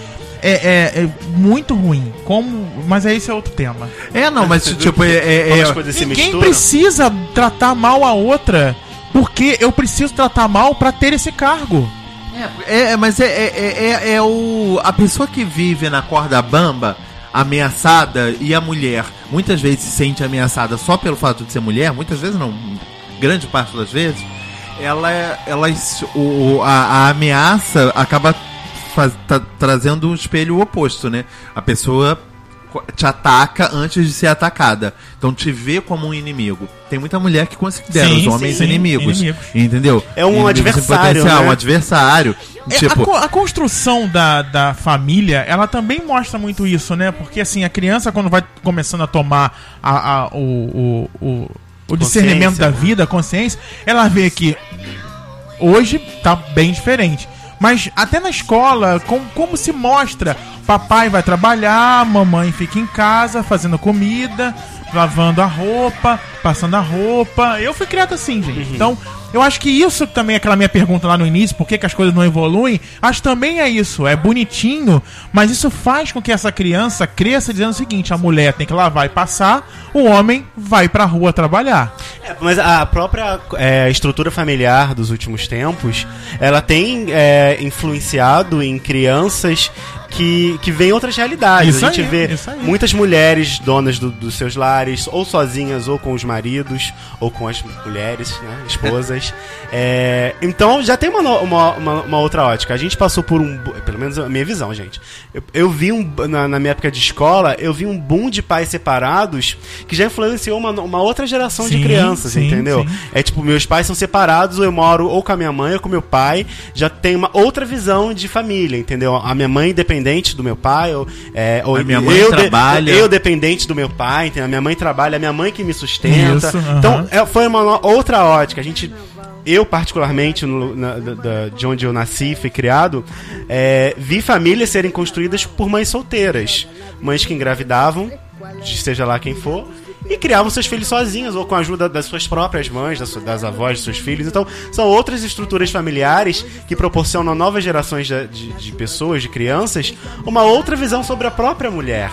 é, é- é muito ruim. Como, mas é esse é outro tema. É, não, mas tipo, é. é- é- Ninguém precisa tratar mal a outra, porque eu preciso tratar mal pra ter esse cargo. É, é, mas é, é, é, é- é o. A pessoa que vive na corda bamba, ameaçada, e a mulher muitas vezes se sente ameaçada só pelo fato de ser mulher, muitas vezes não, grande parte das vezes, ela, ela o, a, a ameaça acaba faz- tá- trazendo um espelho oposto, né? A pessoa te ataca antes de ser atacada. Então te vê como um inimigo. Tem muita mulher que considera Sim, os homens sim, inimigos, inimigos. Entendeu? É um Inimigos adversário, potencial, né? um adversário. É, tipo, a, co- a construção da, da família, ela também mostra muito isso, né? Porque assim, a criança quando vai começando a tomar a, a- o, o, o, o discernimento da né? vida, a consciência, ela vê que hoje tá bem diferente. Mas até na escola, com, como se mostra? Papai vai trabalhar, mamãe fica em casa fazendo comida, lavando a roupa, passando a roupa. Eu fui criado assim, gente. Então, eu acho que isso também é aquela minha pergunta lá no início, por que, que as coisas não evoluem? Acho também é isso, é bonitinho, mas isso faz com que essa criança cresça dizendo o seguinte: a mulher tem que lavar e passar, o homem vai pra rua trabalhar. É, mas a própria é, estrutura familiar dos últimos tempos, ela tem é, influenciado em crianças que, que veem outras realidades. Isso a gente aí, vê muitas mulheres donas do- dos seus lares, ou sozinhas, ou com os maridos, ou com as mulheres, né, esposas. É, então já tem uma, uma, uma, uma outra ótica. A gente passou por um. Pelo menos a minha visão, gente. Eu, eu vi um. Na, na minha época de escola, eu vi um boom de pais separados que já influenciou uma, uma outra geração de Sim, crianças, sim, entendeu? sim. É tipo, meus pais são separados, ou eu moro ou com a minha mãe ou com meu pai, já tem uma outra visão de família, entendeu? A minha mãe independente do meu pai, ou, é, ou A minha mãe eu de- trabalha. eu dependente do meu pai, entendeu? A minha mãe trabalha, a minha mãe que me sustenta. Isso. Então, é, foi uma outra ótica. A gente. Eu, particularmente, no- na- da- de onde eu nasci e fui criado, é, vi famílias serem construídas por mães solteiras. Mães que engravidavam, de seja lá quem for, e criavam seus filhos sozinhas, ou com a ajuda das suas próprias mães, das, das avós dos seus filhos. Então, são outras estruturas familiares que proporcionam a novas gerações de, de- de pessoas, de crianças, uma outra visão sobre a própria mulher.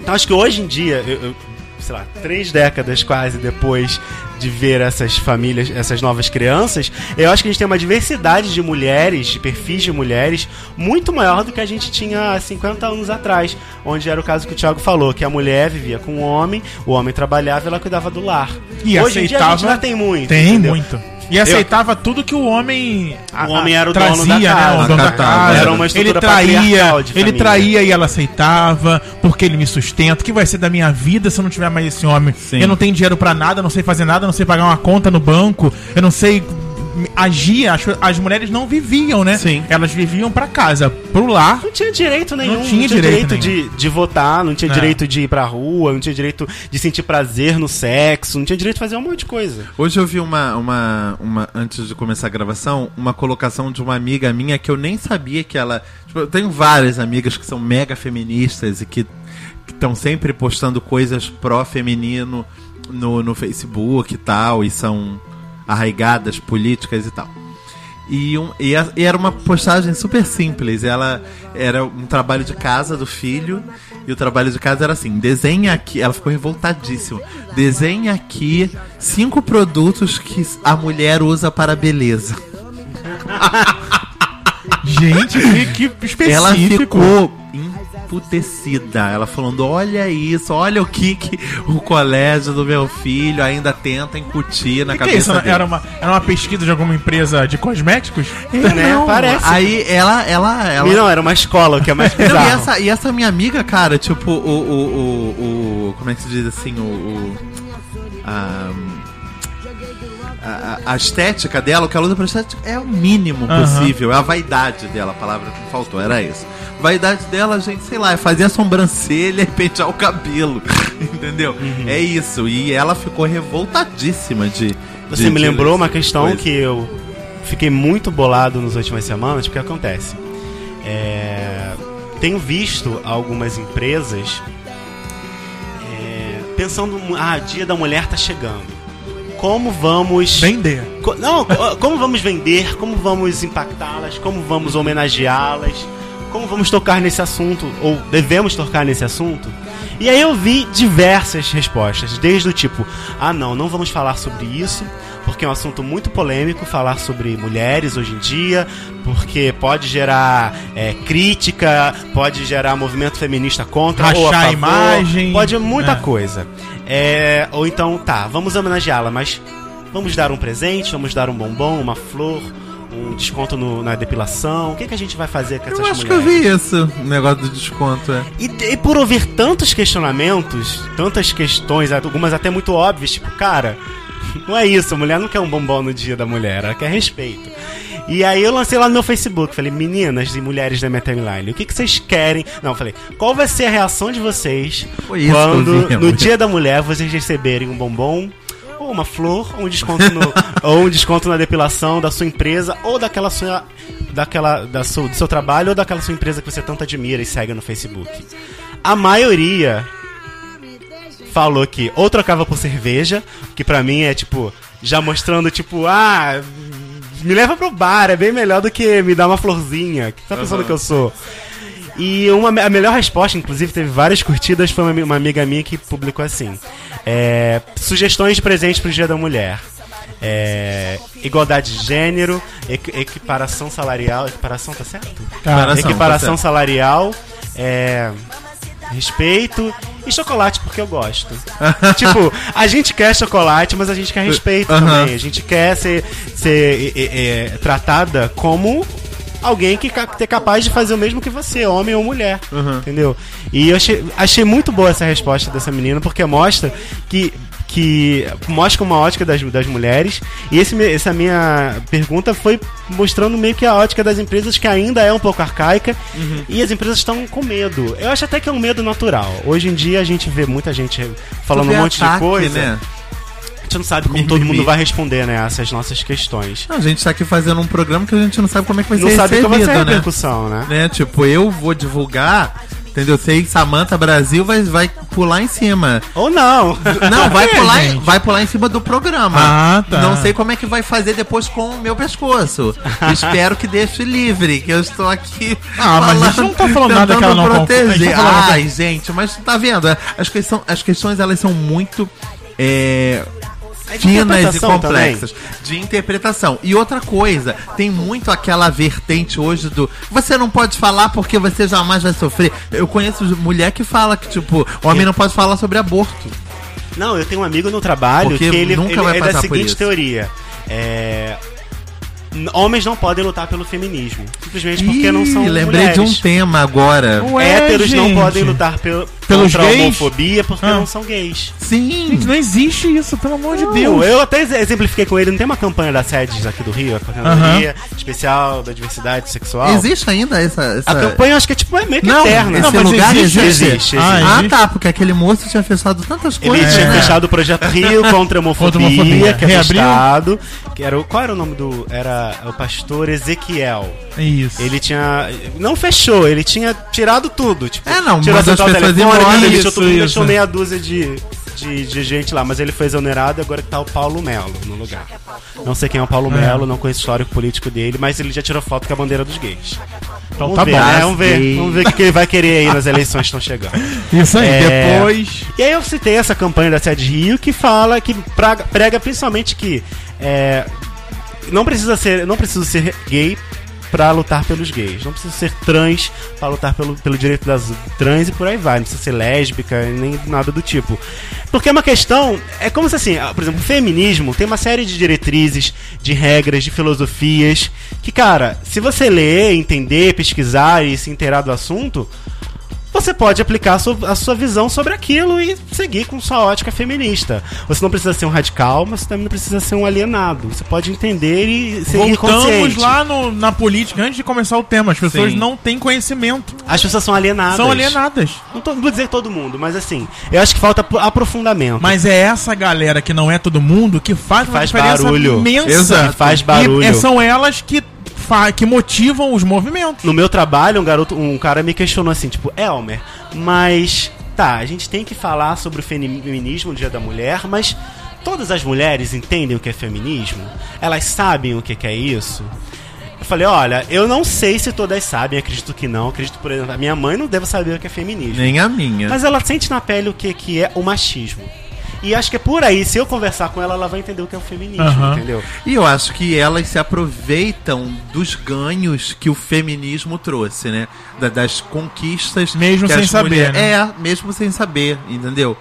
Então acho que hoje em dia, eu, eu- sei lá, três décadas quase depois de ver essas famílias, essas novas crianças, eu acho que a gente tem uma diversidade de mulheres, de perfis de mulheres, muito maior do que a gente tinha há 50 anos atrás, onde era o caso que o Thiago falou, que a mulher vivia com o homem, o homem trabalhava e ela cuidava do lar. E hoje em dia a aceitava- gente ainda tem muito. Tem entendeu? muito. E aceitava tudo que o homem. a- O homem era o trazia, dono da né? casa. O dono da casa. Era uma ele traía, ele traía e ela aceitava, porque ele me sustenta. O que vai ser da minha vida se eu não tiver mais esse homem? Sim. Eu não tenho dinheiro pra nada, não sei fazer nada, não sei pagar uma conta no banco, eu não sei agia, as, as mulheres não viviam, né? Sim. Elas viviam pra casa, pro lar. Não tinha direito nenhum. Não tinha direito de, de votar, não tinha É. direito de ir pra rua, não tinha direito de sentir prazer no sexo, não tinha direito de fazer um monte de coisa. Hoje eu vi uma, uma, uma, antes de começar a gravação, uma colocação de uma amiga minha que eu nem sabia que ela. Tipo, eu tenho várias amigas que são mega feministas e que estão sempre postando coisas pró-feminino no, no Facebook e tal, e são arraigadas políticas e tal. E, um, e, a- e era uma postagem super simples. Ela era um trabalho de casa do filho. E o trabalho de casa era assim: desenha aqui. Ela ficou revoltadíssima. Desenha aqui cinco produtos que a mulher usa para beleza. Gente, que, que específico. Ela ficou emputecida. Ela falando: Olha isso, olha o que, que o colégio do meu filho ainda tenta incutir na Que que é isso? cabeça dele. Era uma, era uma pesquisa de alguma empresa de cosméticos? É, Né? não. Parece. Aí ela, ela, ela. E não, era uma escola, o que é mais Não, bizarro. e, essa, e essa minha amiga, cara, tipo, o. o, o, o como é que se diz assim? O. o a, a, a estética dela, o que ela usa pra estética é o mínimo possível. É a vaidade dela, a palavra que faltou, era isso. Vaidade dela, gente, sei lá, é fazer a sobrancelha e pentear o cabelo. Entendeu? Uhum. É isso. E ela ficou revoltadíssima de. Você de- me de lembrou ler uma questão coisa. que eu fiquei muito bolado nas últimas semanas, porque acontece. É, tenho visto algumas empresas é, pensando, ah, dia da mulher tá chegando. Como vamos. Vender. Co- Não, co- como vamos vender, como vamos impactá-las, como vamos homenageá-las, como vamos tocar nesse assunto, ou devemos tocar nesse assunto. E aí eu vi diversas respostas, desde o tipo, ah não, não vamos falar sobre isso, porque é um assunto muito polêmico falar sobre mulheres hoje em dia, porque pode gerar é, crítica, pode gerar movimento feminista contra ou a Rachar favor, imagem. pode muita É. coisa. É, ou então, tá, vamos homenageá-la, mas vamos dar um presente, vamos dar um bombom, uma flor, um desconto no- na depilação. O que, que a gente vai fazer com essas Eu acho mulheres? que eu vi isso, o negócio do desconto. É. E, e por ouvir tantos questionamentos, tantas questões, algumas até muito óbvias, tipo, cara, não é isso, a mulher não quer um bombom no dia da mulher, ela quer respeito. E aí eu lancei lá no meu Facebook, falei, meninas e mulheres da minha timeline, o que, que vocês querem? Não, falei, qual vai ser a reação de vocês isso quando no dia da mulher vocês receberem um bombom? Ou uma flor, ou um desconto no, ou um desconto na depilação da sua empresa, ou daquela sua. daquela. Da sua, do seu trabalho, ou daquela sua empresa que você tanto admira e segue no Facebook. A maioria falou que ou trocava por cerveja, que pra mim é tipo, já mostrando, tipo, ah, me leva pro bar, é bem melhor do que me dar uma florzinha. O que tá pensando que eu sou? E uma, a melhor resposta, inclusive teve várias curtidas, foi uma, uma amiga minha que publicou assim: é, sugestões de presente pro Dia da Mulher. É, igualdade de gênero, equi- equiparação salarial. Equiparação, tá certo? Equiparação, equiparação tá certo. salarial, é, respeito e chocolate, porque eu gosto. tipo, a gente quer chocolate, mas a gente quer respeito Aham. também. A gente quer ser, ser é, é, tratada como alguém que é capaz de fazer o mesmo que você, homem ou mulher. Entendeu? E eu achei, achei muito boa essa resposta dessa menina, porque mostra que. Que mostra uma ótica das, das mulheres, e esse, essa minha pergunta foi mostrando meio que a ótica das empresas, que ainda é um pouco arcaica, e as empresas estão com medo. Eu acho até que é um medo natural. Hoje em dia a gente vê muita gente falando um monte de ataque, coisa. Né? A gente não sabe como todo mundo vai responder, né? Essas nossas questões. Não, a gente tá aqui fazendo um programa que a gente não sabe como é que vai Não ser sabe qual vai ser a recebido, né? repercussão, né? né? Tipo, eu vou divulgar, entendeu? Sei que Samantha Brasil vai, vai pular em cima. Ou não. Não, vai quê, pular, gente? vai pular em cima do programa. Ah, tá. Não sei como é que vai fazer depois com o meu pescoço. Espero que deixe livre, que eu estou aqui. Ah, mas a gente não tá falando nada que ela não proteger. tá falando- Ai, gente, mas tá vendo? As questões, as questões elas são muito. É, É finas e complexas de interpretação. E outra coisa, tem muito aquela vertente hoje do você não pode falar porque você jamais vai sofrer. Eu conheço mulher que fala que tipo, o homem não pode falar sobre aborto. Não, eu tenho um amigo no trabalho Porque que ele, nunca ele vai é da seguinte teoria. É. Homens não podem lutar pelo feminismo. Simplesmente porque não são Ih, lembrei mulheres. de um tema agora. Ué, Héteros não gente. podem lutar pelo, Pelos contra a gays? homofobia porque Ah. não são gays. Sim. Gente, não existe isso, pelo amor de Não, Deus. Eu até exemplifiquei com ele, não tem uma campanha da SEDES aqui do Rio, a coordenadoria especial da diversidade sexual. Existe ainda essa. essa... A campanha acho que é tipo é meio que Não, eterna. esse Não, mas lugar existe, existe. existe, Ah, existe. Ah, existe. tá, porque aquele moço tinha fechado tantas Ele coisas. tinha né? fechado o projeto Rio contra a homofobia, Contra a homofobia. que é Reabriu? fechado. Que era o, qual era o nome do. Era o pastor Ezequiel. Isso. Ele tinha. Não fechou, ele tinha tirado tudo. Tipo, É, não, tirou mandou as pessoas telefônica, embora, isso, deixou isso. meia dúzia de, de, de gente lá. Mas ele foi exonerado e agora que tá o Paulo Melo no lugar. Não sei quem é o Paulo É. Melo, não conheço o histórico político dele, mas ele já tirou foto com a bandeira dos gays. Então Vamos tá ver, bom. né? Vamos ver, vamos ver o que que ele vai querer aí nas eleições que estão chegando. Isso aí, É. depois. E aí eu citei essa campanha da Sede Rio que fala, que praga- prega principalmente que é, não precisa ser, não precisa ser gay pra lutar pelos gays, não precisa ser trans pra lutar pelo, pelo direito das trans e por aí vai, não precisa ser lésbica nem nada do tipo. Porque é uma questão, é como se assim, ah, por exemplo, o feminismo tem uma série de diretrizes, de regras, de filosofias, que cara, se você ler, entender, pesquisar e se inteirar do assunto, você pode aplicar a sua, a sua visão sobre aquilo e seguir com sua ótica feminista. Você não precisa ser um radical, mas você também não precisa ser um alienado. Você pode entender e seguir Voltamos lá no- na política, antes de começar o tema. As pessoas Sim. não têm conhecimento. As pessoas são alienadas. São alienadas. Não, tô, não vou dizer todo mundo, mas assim, eu acho que falta apro- aprofundamento. Mas é essa galera que não é todo mundo que faz uma Faz barulho. imensa. Exato. Faz E barulho. é- são elas que, que motivam os movimentos. No meu trabalho, um garoto, um cara me questionou assim, tipo, Elmer, mas tá, a gente tem que falar sobre o feminismo no Dia da Mulher, mas todas as mulheres entendem o que é feminismo? Elas sabem o que que é isso? Eu falei, olha, eu não sei se todas sabem, acredito que não. Acredito, por exemplo, a minha mãe não deve saber o que é feminismo. Nem a minha. Mas ela sente na pele o que, que é o machismo. E acho que é por aí, se eu conversar com ela, ela vai entender o que é o feminismo, Aham. entendeu? E eu acho que elas se aproveitam dos ganhos que o feminismo trouxe, né? Da- das conquistas. Mesmo que sem as saber, mulher- né? É, mesmo sem saber, entendeu?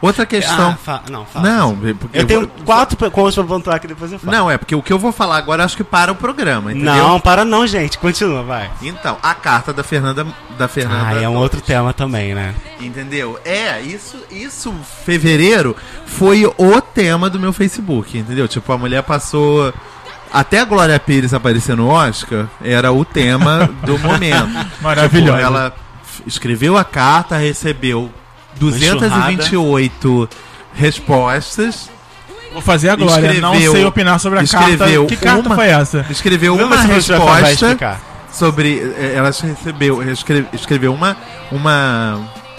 Outra questão. Ah, fa- não, fala. não, porque Eu tenho vou- quatro coisas pra pontuar aqui, depois eu falo. Não, é porque o que eu vou falar agora acho que para o programa, entendeu? Não, para não, gente. Continua, vai. Então, a carta da Fernanda da Fernanda. Ah, é um outro tema também, né? Entendeu? É, isso, isso, fevereiro, foi o tema do meu Facebook, entendeu? Tipo, a mulher passou. Até a Glória Pires aparecer no Oscar era o tema do momento. Maravilhosa. Tipo, ela escreveu a carta, recebeu. 228 respostas, Vou fazer a glória. não sei opinar sobre a escreveu carta. Que carta uma- foi essa? escreveu uma vai resposta sobre. eh, Ela recebeu, escreve- escreveu uma. uma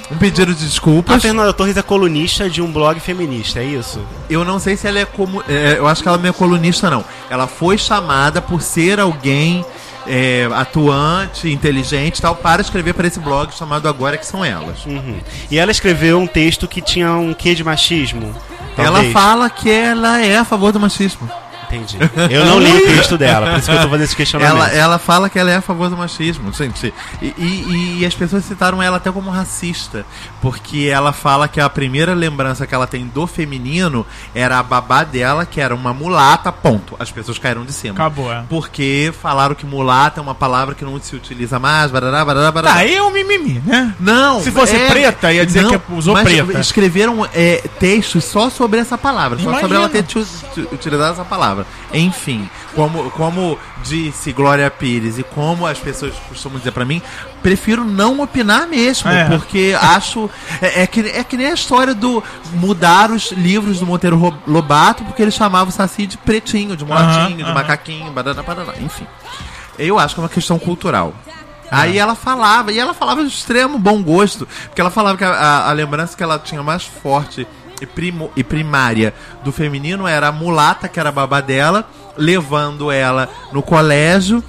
um pedido de A desculpas. Fernanda Torres é colunista de um blog feminista, é isso? Eu não sei se ela é como. é, eu acho que ela não é colunista, não. Ela foi chamada por ser alguém é, atuante, inteligente e tal, para escrever para esse blog chamado Agora Que São Elas. Uhum. E ela escreveu um texto que tinha um quê de machismo? Ela Talvez. fala que ela é a favor do machismo. Entendi. Eu não li o texto dela, por isso que eu tô fazendo esse questionamento. Ela, ela fala que ela é a favor do machismo, gente. E, e- e as pessoas citaram ela até como racista, porque ela fala que a primeira lembrança que ela tem do feminino era a babá dela, que era uma mulata, ponto. As pessoas caíram de cima. Acabou, é. Porque falaram que mulata é uma palavra que não se utiliza mais, barará, barará, barará. Tá, aí é um mimimi, né? Não, Se fosse preta, ia dizer que usou mas preta. escreveram é, textos só sobre essa palavra, só sobre Imagina. ela ter utilizado essa palavra. Enfim, como, como disse Glória Pires e como as pessoas costumam dizer pra mim, prefiro não opinar mesmo, É. porque acho. É, é que, é que nem a história do mudar os livros do Monteiro Ro- Lobato, porque ele chamava o Saci de pretinho, de motinho, de aham. macaquinho, barará, barará, enfim. Eu acho que é uma questão cultural. Aí ela falava, e ela falava de extremo bom gosto, porque ela falava que a, a- a lembrança que ela tinha mais forte e, primo, e primária do feminino era a mulata, que era a babá dela, levando ela no colégio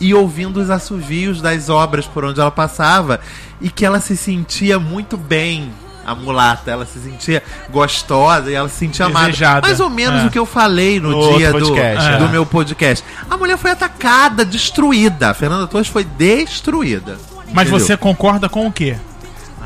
e ouvindo os assovios das obras por onde ela passava, e que ela se sentia muito bem. A mulata, ela se sentia gostosa e ela se sentia amada. Desejada. Mais ou menos É. o que eu falei no, No dia do, podcast, do é. meu podcast. A mulher foi atacada, destruída. A Fernanda Torres foi destruída. Mas Entendeu? você concorda com o quê?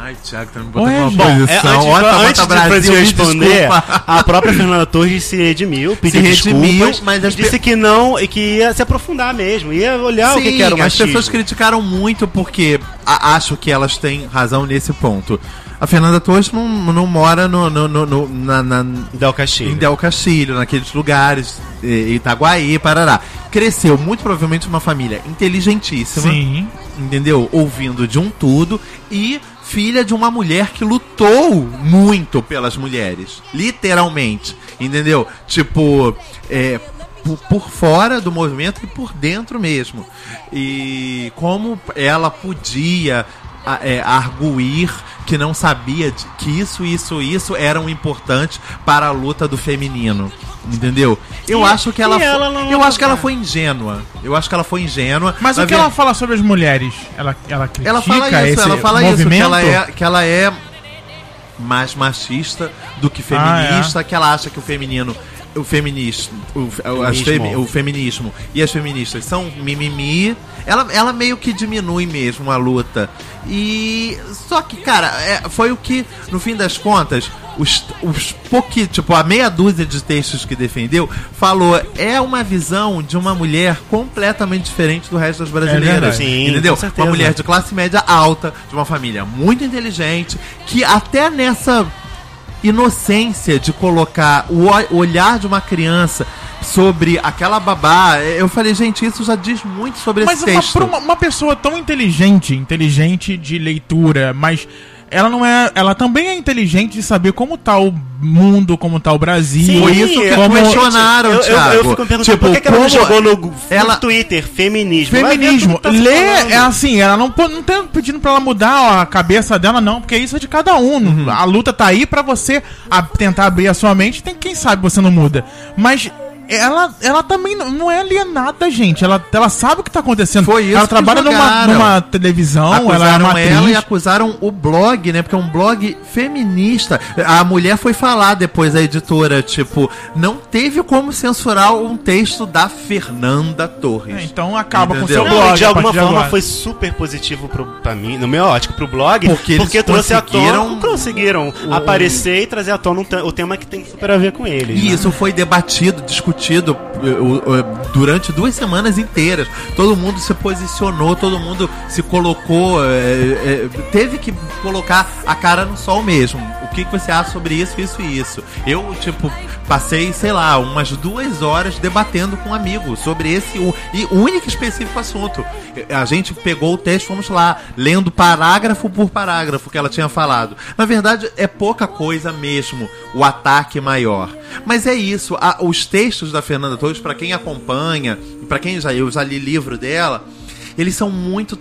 Ai, Thiago, tá me Ué, botando bom, É, posição. antes, Olha, antes Tabata de Brasil, me responder, desculpa. a própria Fernanda Torres se redimiu, pediu Se redimiu, desculpas, mas as disse pe- que não, e que ia se aprofundar mesmo, ia olhar o que, Sim, que era o as machismo. pessoas criticaram muito porque a- acho que elas têm razão nesse ponto. A Fernanda Torres não, não mora no, no, no- no- na, na, Del Castilho. em Del Castilho, naqueles lugares, Itaguaí, Parará. Cresceu muito provavelmente uma família inteligentíssima, Sim. entendeu? Ouvindo de um tudo e filha de uma mulher que lutou muito pelas mulheres, literalmente, entendeu? Tipo, é, por, fora do movimento e por dentro mesmo. E como ela podia é, arguir que não sabia de- que isso, isso, isso eram importantes para a luta do feminino. Entendeu? Eu E- acho que ela, ela não- eu acho que ela foi ingênua. Eu acho que ela foi ingênua. Mas o que ver- ela fala sobre as mulheres? Ela, ela critica ela fala isso, ela fala movimento? isso, que ela, é, que ela é mais machista do que feminista, que ela acha que o feminino. O feminismo, o, Feminismo. femi- o feminismo e as feministas são mimimi. Ela, ela meio que diminui mesmo a luta. E. Só que, cara, é, foi o que, no fim das contas, os, os pouquinhos, tipo, a meia dúzia de textos que defendeu, falou: é uma visão de uma mulher completamente diferente do resto das brasileiras. verdade. Sim, entendeu? Uma mulher de classe média alta, de uma família muito inteligente, que até nessa inocência de colocar o olhar de uma criança sobre aquela babá, eu falei, gente, isso já diz muito sobre Mas esse uma, texto. pra uma, uma pessoa tão inteligente, inteligente de leitura, mas ela não é. Ela também é inteligente de saber como tá o mundo, como tá o Brasil. Sim, Foi isso que como- questionaram, eu, eu, Thiago. eu fico me perguntando Tipo, por que, que ela não jogou no, no ela- Twitter feminismo? Feminismo. tá Lê, é assim, ela não, não tá pedindo pra ela mudar a cabeça dela, não, porque isso é de cada um. Uhum. A luta tá aí pra você a- tentar abrir a sua mente, tem quem sabe você não muda. Mas ela, ela também não, não é alienada, gente. Ela, ela sabe o que tá acontecendo. Foi isso ela que trabalha numa, numa televisão, ela é acusaram uma ela, atriz. e acusaram o blog, né? Porque é um blog feminista. A mulher foi falar depois, a editora, tipo, não teve como censurar um texto da Fernanda Torres. É, então acaba Entendeu? com Não, seu blog. de a alguma de forma agora. foi super positivo pro, pra mim, no meu ótico, pro blog, Porque porque, eles trouxe à conseguiram- tona, conseguiram aparecer e trazer à tona o tema que tem super a ver com eles. E né? isso foi debatido, discutido eh, o- o- durante duas semanas inteiras. Todo mundo se posicionou, todo mundo se colocou, eh, eh, teve que colocar a cara no sol mesmo. O que, que você acha sobre isso, isso e isso? Eu, tipo, passei, sei lá, umas duas horas debatendo com um amigo sobre esse u- e único específico assunto. A gente pegou o texto, fomos lá, lendo parágrafo por parágrafo que ela tinha falado. Na verdade, é pouca coisa mesmo, o ataque maior. Mas é isso, a- os textos da Fernanda Pra quem acompanha, e pra quem já eu já li livro dela, eles são muito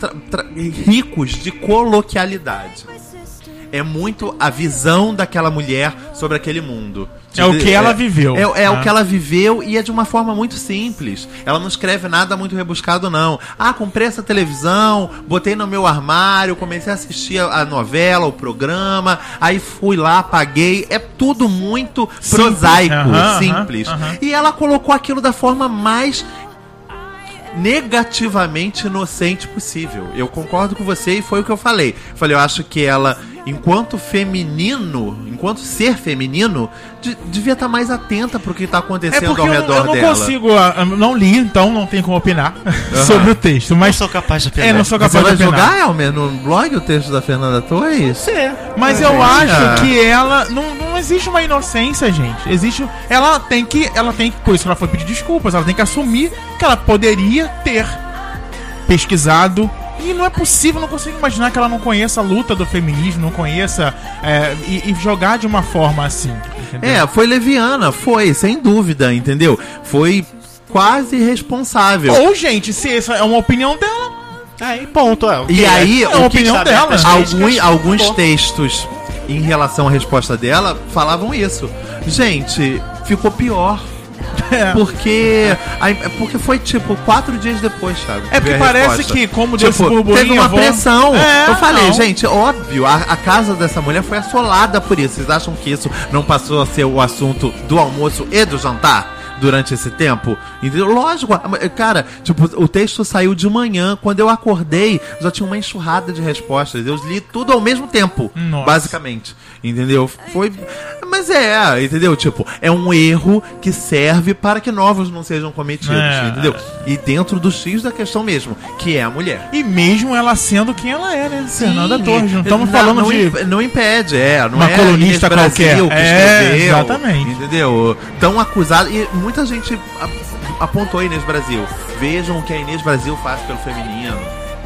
ricos de coloquialidade. É muito a visão daquela mulher sobre aquele mundo. É o que ela viveu, É, é né? o que ela viveu e é de uma forma muito simples. Ela não escreve nada muito rebuscado, não. Ah, comprei essa televisão, botei no meu armário, comecei a assistir a a novela, o programa, aí fui lá, paguei. É tudo muito Simples. prosaico, aham, simples. aham. E ela colocou aquilo da forma mais negativamente inocente possível. Eu concordo com você e foi o que eu falei. Falei, eu acho que ela, enquanto feminino, enquanto ser feminino, de- devia estar mais atenta pro que tá É acontecendo porque ao eu, não- redor eu não dela. consigo, ah, eu não li, então não tenho como opinar sobre o texto. Não Mas sou capaz de opinar. é, não sou Você capaz vai de opinar. jogar, Elmer, no blog o texto da Fernanda Torres? Você. Mas eu Olha. acho que ela não, não existe uma inocência, gente. Existe, ela tem que, ela tem que, por isso que ela foi pedir desculpas, ela tem que assumir que ela poderia ter pesquisado e não é possível, não consigo imaginar que ela não conheça a luta do feminismo, não conheça é, e, e jogar de uma forma assim. entendeu? É, foi leviana, foi, sem dúvida, entendeu? Foi quase responsável. Ou gente, se essa é uma opinião dela, Aí, ponto. É, E que aí, é a o que opinião dela. as Alguns, alguns textos em relação à resposta dela falavam isso. Gente, ficou pior. É. Porque. aí- Porque foi tipo quatro dias depois, Thiago. É porque parece que, como Tipo, burburinho, teve uma pressão. É, eu falei, não. gente, óbvio, a, a casa dessa mulher foi assolada por isso. Vocês acham que isso não passou a ser o assunto do almoço e do jantar? Durante esse tempo? Entendeu? Lógico, cara, tipo, o texto saiu de manhã, quando eu acordei, já tinha uma enxurrada de respostas. Eu li tudo ao mesmo tempo, Nossa. basicamente. Entendeu? Foi. Mas é, entendeu? Tipo, é um erro que serve para que novos não sejam cometidos, É. entendeu? E dentro do X da questão mesmo, que é a mulher. E mesmo ela sendo quem ela é, né? Fernanda Torres. Não estamos Não- falando não de. imp- não impede, é. Não Uma é colunista Brasil qualquer. que É, escreveu, exatamente. Entendeu? Tão acusado. E muita gente apontou a Inês Brasil. Vejam o que a Inês Brasil faz pelo feminino.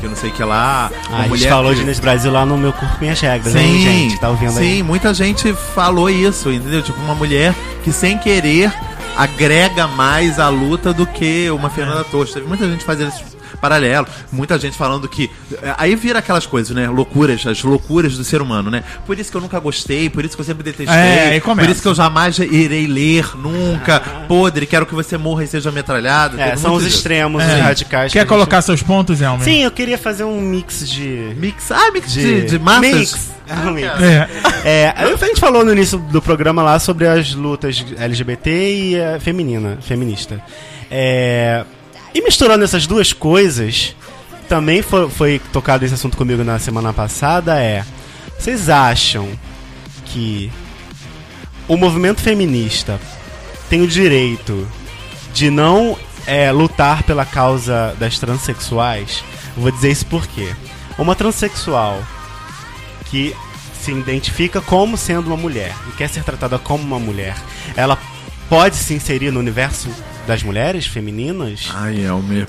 Que eu não sei o que lá. Ah, a gente falou de Inês Brasil lá no meu corpo Minhas Regras, hein, gente? Tá ouvindo sim, aí? muita gente falou isso, entendeu? Tipo, uma mulher que sem querer agrega mais a luta do que uma Fernanda Torres. Teve muita gente fazendo esse paralelo, muita gente falando que. eh, Aí vira aquelas coisas, né? Loucuras, as loucuras do ser humano, né? Por isso que eu nunca gostei, por isso que eu sempre detestei, É, aí começa. por isso que eu jamais irei ler, nunca. Podre, quero que você morra e seja metralhado. É, são os disso. extremos, É. os radicais. que Quer gente- colocar seus pontos, Elmer? Sim, eu queria fazer um mix de. Mix, ah, mix de, de massas. Mix. Ah, mix. É. É, aí a gente falou no início do programa lá sobre as lutas LGBT e a feminina, feminista. É, e misturando essas duas coisas, também foi, foi tocado esse assunto comigo na semana passada, é... Vocês acham que o movimento feminista tem o direito de não é, lutar pela causa das transexuais? Vou dizer isso por quê. Uma transexual que se identifica como sendo uma mulher e quer ser tratada como uma mulher, ela pode se inserir no universo das mulheres femininas? Ai, Elmer.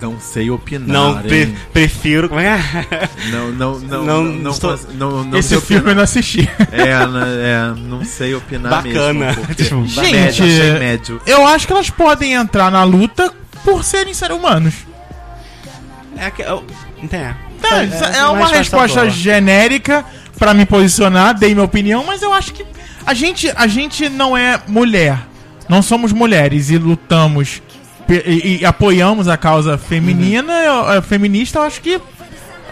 Não sei opinar. não, pre- hein? prefiro. Como é? é? Não, não, não, Não não, não, estou- cons- não, não Esse filme eu não assisti. É, né, é, não sei opinar Bacana. mesmo. porque- Tipo, Gente, médio, achei médio. eu acho que elas podem entrar na luta por serem seres humanos. É, que- eu- entende? É, isso é uma mais fácil resposta boa. genérica pra me posicionar, dei minha opinião, mas eu acho que a gente, a gente não é mulher. Não somos mulheres e lutamos e, e apoiamos a causa feminina, eu- a feminista, eu acho que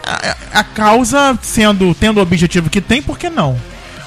a, a causa sendo tendo o objetivo que tem, por que não?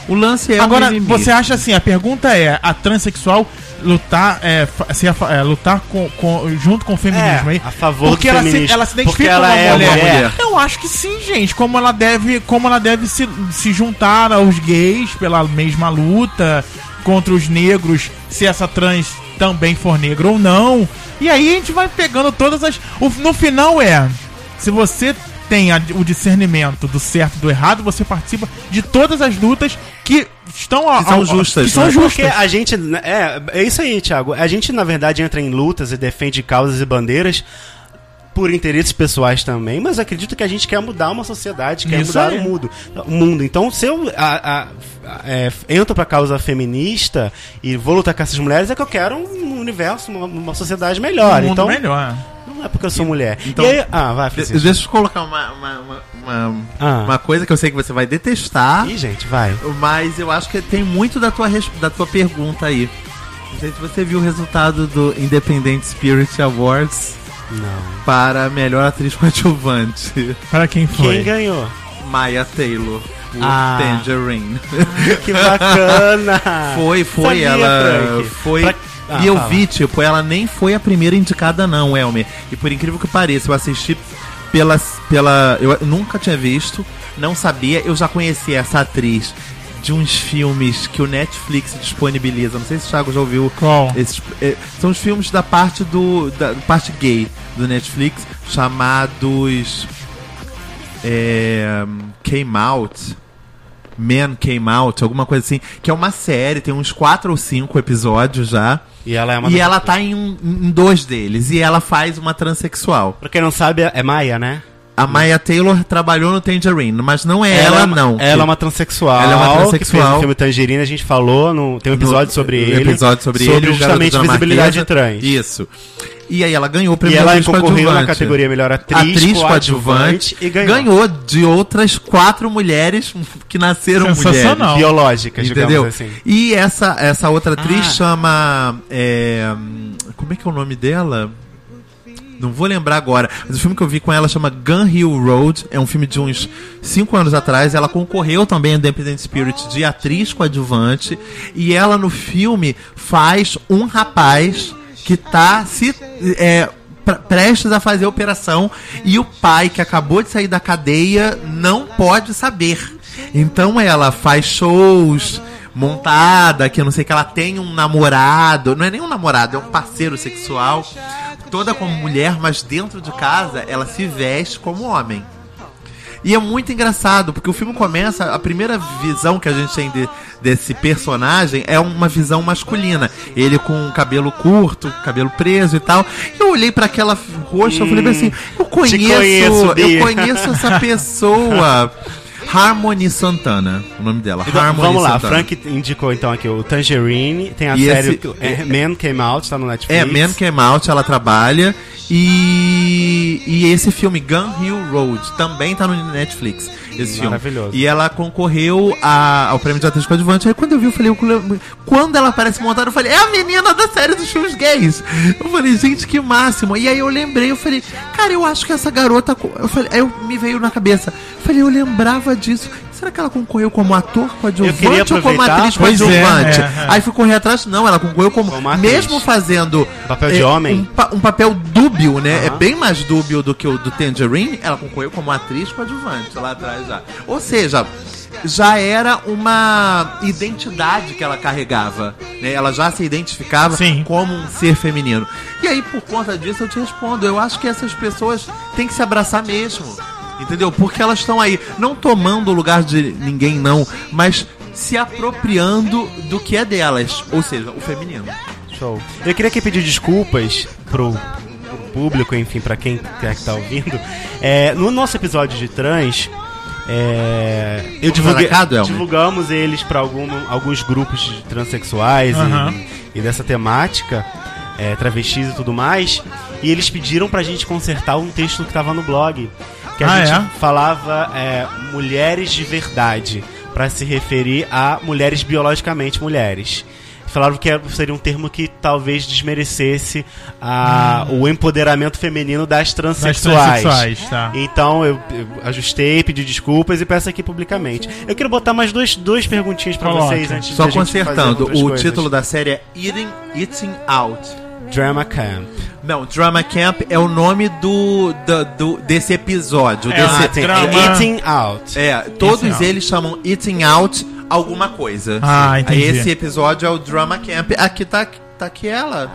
O lance é Agora, você acha assim, a pergunta é, a transexual lutar, é, se é, lutar com, com- junto com o feminismo É, aí? a favor porque do ela se, feminismo. ela se Porque identifica ela como é mulher. mulher. Eu acho que sim, gente. Como ela deve, como ela deve se, se juntar aos gays pela mesma luta contra os negros, se essa trans também for negra ou não. E aí a gente vai pegando todas as. o- no final é. Se você tem a- o discernimento do certo e do errado, você participa de todas as lutas que estão Que são ao- justas, Que são né? justas. Porque a gente. É, é isso aí, Thiago. A gente, na verdade, entra em lutas e defende causas e bandeiras por interesses pessoais também, mas acredito que a gente quer mudar uma sociedade, quer Isso mudar aí. o mundo. O mundo. Então, se eu a, a- a- é, entro pra causa feminista e vou lutar com essas mulheres, é que eu quero um universo, uma, uma sociedade melhor. um mundo então, melhor. não é porque eu sou mulher. Então- aí, ah, vai, Francisco. Deixa eu colocar uma, uma, uma, uma, Ah. uma coisa que eu sei que você vai detestar, Ih, gente, vai. mas eu acho que tem muito da tua, da tua pergunta aí. Não sei se você viu o resultado do Independent Spirit Awards Não. para a melhor atriz coadjuvante. Para quem foi? Quem ganhou? Maya Taylor, por Ah. Tangerine. Que bacana! Foi, foi, Sabia, ela Frank. foi. Pra- Ah, e eu fala. vi, tipo, ela nem foi a primeira indicada, não, Elmer. E por incrível que pareça, eu assisti pela. pela eu nunca tinha visto, não sabia, eu já conhecia essa atriz de uns filmes que o Netflix disponibiliza. Não sei se o Thiago já ouviu. Qual? Esses, é, são os filmes da parte do. da parte gay do Netflix, chamados. É, Came Out. Man Came Out, alguma coisa assim. Que é uma série, tem uns quatro ou cinco episódios já. E ela é uma E ela tá em, um- em dois deles. E ela faz uma transexual. Pra quem não sabe, é Maia, né? A Maya Taylor trabalhou no Tangerine, mas não é ela, é uma- não. Ela é uma transexual. Ela é uma Que fez transexual. o filme Tangerina, a gente falou, no, tem um episódio No- sobre no ele. episódio sobre, sobre ele, justamente visibilidade trans. Isso. E aí ela ganhou o E prêmio ela atriz concorreu na categoria melhor atriz, atriz coadjuvante coadjuvante e ganhou. ganhou de outras quatro mulheres que nasceram mulheres. Sensacional. Biológicas, Entendeu? digamos assim. E essa, essa outra atriz Ah. chama. é, como é que é o nome dela? Não vou lembrar agora. Mas o filme que eu vi com ela chama Gun Hill Road. É um filme de uns 5 anos atrás. Ela concorreu também a Independent Spirit de atriz coadjuvante. E ela no filme faz um rapaz que tá se. É, pre- prestes a fazer a operação e o pai que acabou de sair da cadeia não pode saber. Então ela faz shows montada, que eu não sei que ela tem um namorado, não é nem um namorado, é um parceiro sexual, toda como mulher, mas dentro de casa ela se veste como homem. E é muito engraçado, porque o filme começa, a primeira visão que a gente tem de- desse personagem é uma visão masculina. Ele com cabelo curto, cabelo preso e tal. Eu olhei pra aquela roxa, eu falei assim, eu conheço, conheço, Bia." eu conheço essa pessoa. Harmony Santana, o nome dela. Então, Harmony vamos lá, Santana. Frank indicou então aqui o Tangerine, tem a E série esse- é, Man Came Out, tá no Netflix. É, Man Came Out, ela trabalha. E, e esse filme, Gun Hill Road, também tá no Netflix. Esse filme. Maravilhoso. E ela concorreu a- ao prêmio de atriz coadjuvante. Aí quando eu vi, eu falei, eu- quando ela aparece montada, eu falei, é a menina da série dos filmes gays. Eu falei, gente, que máximo. E aí eu lembrei, eu falei, cara, eu acho que essa garota. Eu falei, aí eu, me veio na cabeça. Eu falei, eu lembrava disso. Será que ela concorreu como ator coadjuvante ou como atriz Pois é, coadjuvante? é, é. Aí fui correr atrás, não, ela concorreu como. Como mesmo fazendo. Papel de é, homem. Um, pa- um papel dúbio, né? É Aham. bem mais dúbio do que o do Tangerine. Ela concorreu como atriz coadjuvante lá atrás já. Ou seja. Já era uma identidade que ela carregava, né? Ela já se identificava Sim. como um ser feminino. E aí, por conta disso, eu te respondo. Eu acho que essas pessoas têm que se abraçar mesmo. Entendeu? Porque elas estão aí, não tomando o lugar de ninguém, não, mas se apropriando do que é delas. Ou seja, o feminino. Show. Eu queria aqui pedir desculpas pro, pro público, enfim, pra quem quer que tá ouvindo. É, no nosso episódio de trans, é, eu divulguei, Elmer? divulgamos eles pra algum, alguns grupos de transexuais e- Aham. e, dessa temática, é, travestis e tudo mais, e eles pediram pra gente consertar um texto que tava no blog. Que a Ah, gente é? falava é, mulheres de verdade, pra se referir a mulheres biologicamente mulheres. Falaram que era- seria um termo que talvez desmerecesse a, o empoderamento feminino das Das transexuais. transexuais, tá. Então eu, eu ajustei, pedi desculpas e peço aqui publicamente. Eu quero botar mais duas, duas perguntinhas pra Coloca. vocês antes Só gente fazer consertando, o coisas. título da série é Eating, Eating Out. Drama Camp. Não, Drama Camp é o nome do, do, do- desse episódio. É, desse, ah, tem drama- Eating Out. É, todos Eating Out. eles chamam Eating Out alguma coisa. Ah, entendi. Aí esse episódio é o Drama Camp. Aqui tá, tá aqui ela.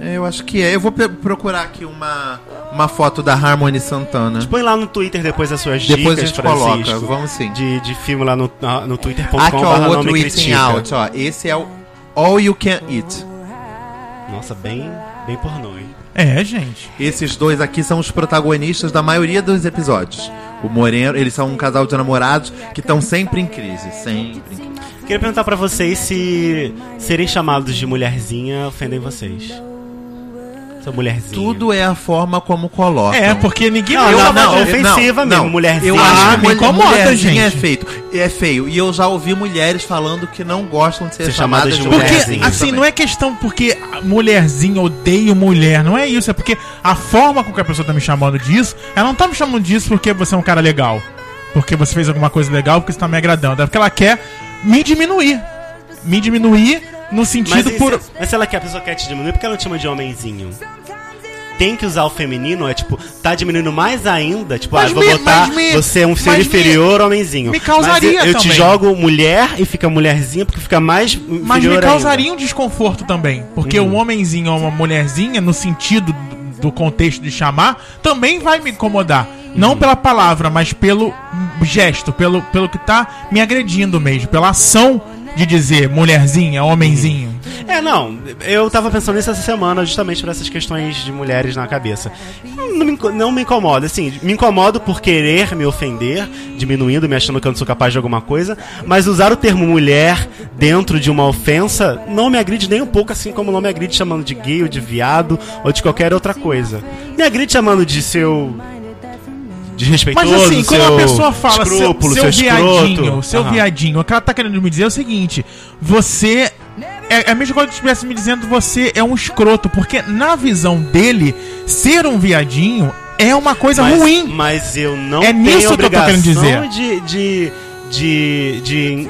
Eu acho que é. Eu vou procurar aqui uma, uma foto da Harmony Santana. Põe lá no Twitter depois as suas Depois a dicas, gente coloca, Francisco, vamos sim. De, de filme lá no, no twitter.com Aqui, ó, o outro Eating. Out, ó. Esse é o All You Can Eat. Nossa, bem, bem pornô, hein? É, gente. Esses dois aqui são os protagonistas da maioria dos episódios. O Moreno, eles são um casal de namorados que estão sempre em crise. Sempre em crise. Queria perguntar pra vocês se serem chamados de mulherzinha ofendem vocês. Sou mulherzinha. Tudo é a forma como colocam. É, porque ninguém Não, vai não, não, ofensiva mesmo, mulherzinha. Eu acho Ah, que me mulher- incomoda, mulherzinha gente. é feito. É feio. E eu já ouvi mulheres falando que não gostam de ser, Ser chamadas chamadas de de Porque, mulherzinha assim, também. não é questão porque mulherzinha odeio mulher, não é isso. É porque a forma com que a pessoa tá me chamando disso, ela não tá me chamando disso porque você é um cara legal. Porque você fez alguma coisa legal, porque você tá me agradando. É porque ela quer me diminuir. Me diminuir no Mas, sentido e por. se, mas se ela quer a pessoa quer te diminuir, por que ela não te chama de homenzinho? Tem que usar o feminino, é tipo, tá diminuindo mais ainda, tipo, Mas ah, vou me- botar mas me- você é um ser mas me- inferior homenzinho. me causaria mas eu, eu te jogo mulher e fica mulherzinha porque fica mais inferior Mas me ainda. causaria um desconforto também. Porque Uhum. um homenzinho ou uma mulherzinha, no sentido do- contexto de chamar, também vai me incomodar. Não pela palavra, mas pelo gesto, pelo, pelo que tá me agredindo mesmo, pela ação de dizer mulherzinha, homenzinho. É, não, eu tava pensando nisso essa semana justamente por essas questões de mulheres na cabeça. Não me, não me incomoda, assim, me incomodo por querer me ofender, diminuindo, me achando que eu não sou capaz de alguma coisa, mas usar o termo mulher dentro de uma ofensa não me agride nem um pouco, assim como não me agride chamando de gay ou de viado ou de qualquer outra coisa. Me agride chamando de seu. Desrespeitoso, Mas assim, quando seu a pessoa fala seu, escrúpulo, seu seu viadinho, escroto. seu Aham. viadinho, o que ela tá querendo me dizer é o seguinte: você é, é a mesma coisa que estivesse me dizendo você é um escroto, porque na visão dele, ser um viadinho é uma coisa mas, ruim. Mas eu não É tenho nisso que eu tô querendo dizer. De, de, de, de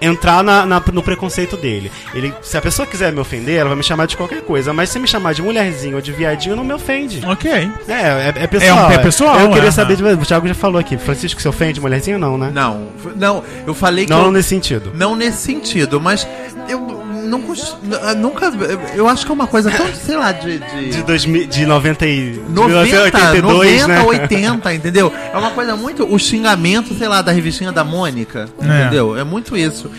entrar na, na- no preconceito dele. Ele, se a pessoa quiser me ofender, ela vai me chamar de qualquer coisa. Mas se me chamar de mulherzinho ou de viadinho, não me ofende. Ok. É, é, é pessoal. É um- é pessoal, Eu queria é. saber, de, o Thiago já falou aqui. Francisco se ofende mulherzinho não, né? Não, não, eu falei que. Não eu- nesse sentido. Não nesse sentido, mas eu não nunca. Eu acho que é uma coisa tão, sei lá, de. de... De, 2000, de 90 e... de 90, 1982, 90, né? 80, entendeu? É uma coisa muito. O xingamento, sei lá, da revistinha da Mônica, É. entendeu? É muito isso.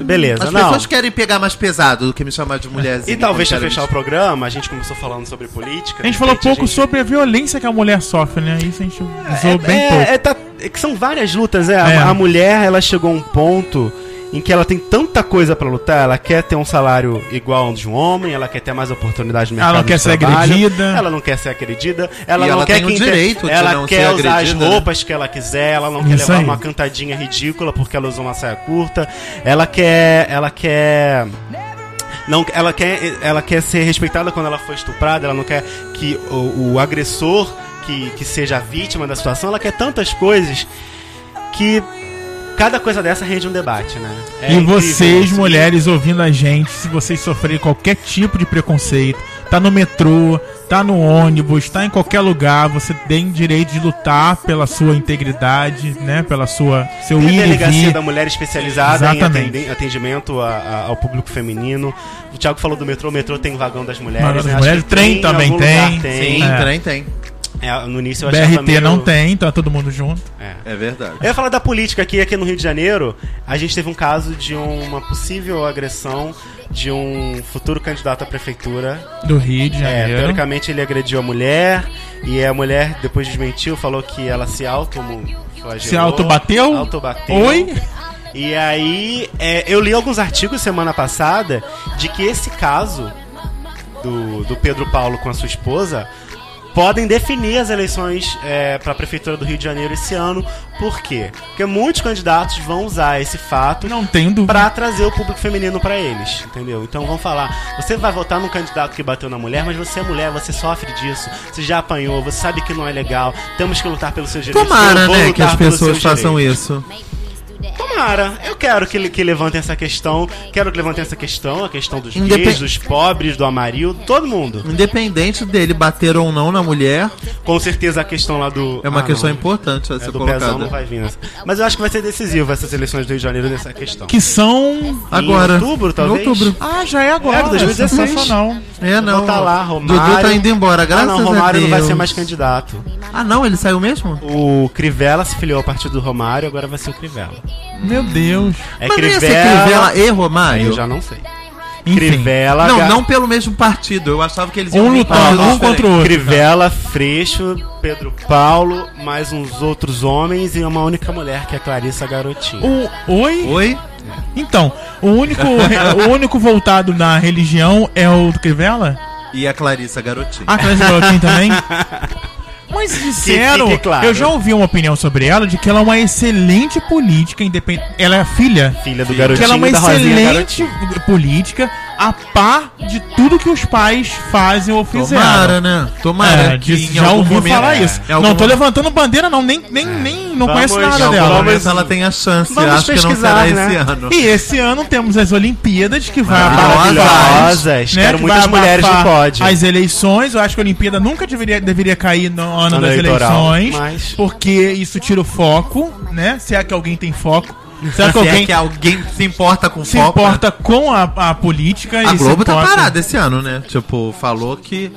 Beleza, As não. pessoas querem pegar mais pesado do que me chamar de mulherzinha. E talvez pra fechar o programa, a gente começou falando sobre política. A gente falou pouco a gente- sobre a violência que a mulher sofre, né? Isso a gente usou bem é, pouco. é, tá- é que são várias lutas, é. É. A, a mulher, ela chegou a um ponto em que ela tem tanta coisa pra lutar, ela quer ter um salário igual ao de um homem, ela quer ter mais oportunidade no Ela mercado não quer de ser trabalho, agredida. ela não quer ser agredida, ela E não ela quer tem o que inter- direito de ela não quer ser usar as agredida, né? roupas que ela quiser, ela não quer Isso levar aí. uma cantadinha ridícula porque ela usou uma saia curta, ela quer, ela quer não, ela quer, ela quer ser respeitada quando ela foi estuprada, ela não quer que o, o agressor que, que seja a vítima da situação, ela quer tantas coisas que cada coisa dessa rende um debate, né? É e vocês, isso. mulheres, ouvindo a gente, se vocês sofrerem qualquer tipo de preconceito, tá no metrô, tá no ônibus, tá em qualquer lugar, você tem direito de lutar pela sua integridade, né? Pela sua seu Tem a ir e delegacia vir. da mulher especializada em Exatamente. atende- atendimento a- a- ao público feminino. O Thiago falou do metrô, o metrô tem vagão das mulheres. Vagão das né? Acho mulheres, trem em também tem. lugar Sim, É. tem, tem. É, no início eu BRT meio- não tem, então é todo mundo junto. É. É verdade. Eu ia falar da política aqui, aqui no Rio de Janeiro, a gente teve um caso de uma possível agressão de um futuro candidato à prefeitura. Do Rio de É, Janeiro. teoricamente ele agrediu a mulher e a mulher depois desmentiu, falou que ela se auto Se autobateu? Autobateu. Oi? E aí, é, eu li alguns artigos semana passada de que esse caso do, do Pedro Paulo com a sua esposa podem definir as eleições é, para a prefeitura do Rio de Janeiro esse ano. Por quê? Porque muitos candidatos vão usar esse fato Não para trazer o público feminino para eles, entendeu? Então vão falar, você vai votar num candidato que bateu na mulher, mas você é mulher, você sofre disso, você já apanhou, você sabe que não é legal, temos que lutar pelos seus direitos. Tomara, né, que as pessoas façam direitos. isso. Tomara, eu quero que, que levantem essa questão, quero que levantem essa questão, a questão dos Independ- gays, dos pobres, do amarildo, todo mundo. Independente dele bater ou não na mulher, Com certeza a questão lá do... é uma Ah, questão não. importante a É, ser do pezão colocada. não vai vir nessa. Mas eu acho que vai ser decisivo essas eleições do Rio de Janeiro nessa questão. Que são. Agora. Em outubro, talvez? Em outubro. Ah, já é agora. É, 2016. Sensacional. É, não. Vou tá lá, Romário. Dudu tá indo embora, graças ah, não, Romário a Deus. não vai ser mais candidato. Ah, não, ele saiu mesmo? O Crivella se filiou ao partido do Romário, agora vai ser o Crivella. Meu Deus. É Mas não ia ser Crivella... Crivella e Romário? eu já não sei. Enfim. Crivella... Não, não pelo mesmo partido. Eu achava que eles Um vir lutando, um contra o outro. Crivella, Freixo, Pedro Paulo, mais uns outros homens e uma única mulher, que é Clarissa Garotinho. O, oi? Oi? Então, o único, o único voltado na religião é o Crivella? E a Clarissa Garotinho. Ah, Clarissa Garotinho também? Mas disseram, claro. eu já ouvi uma opinião sobre ela de que ela é uma excelente política independente. Ela é a filha? Filha do Que ela é garotinho uma excelente Garotinho. política a par de tudo que os pais fazem ou fizeram. Tomara, né? Tomara. É, que já ouvi momento- falar é, isso. Não tô momento- levantando bandeira, não. Nem, nem, nem não Vamos- conheço nada algum dela. momento ela tem a chance. Vamos Acho que não pesquisar, será né? esse ano. E esse ano temos as Olimpíadas que vai Maravilhosas. né, Quero que muitas mulheres no pódio. As eleições, eu acho que a Olimpíada nunca deveria, deveria cair no ano Ano das eleitoral, eleições, mas- porque isso tira o foco, né? Se é que alguém tem foco, se é que Se alguém é que alguém se importa com se foco, né? importa com a, a política A e se Globo tá importa- parada esse ano, né? Tipo, falou que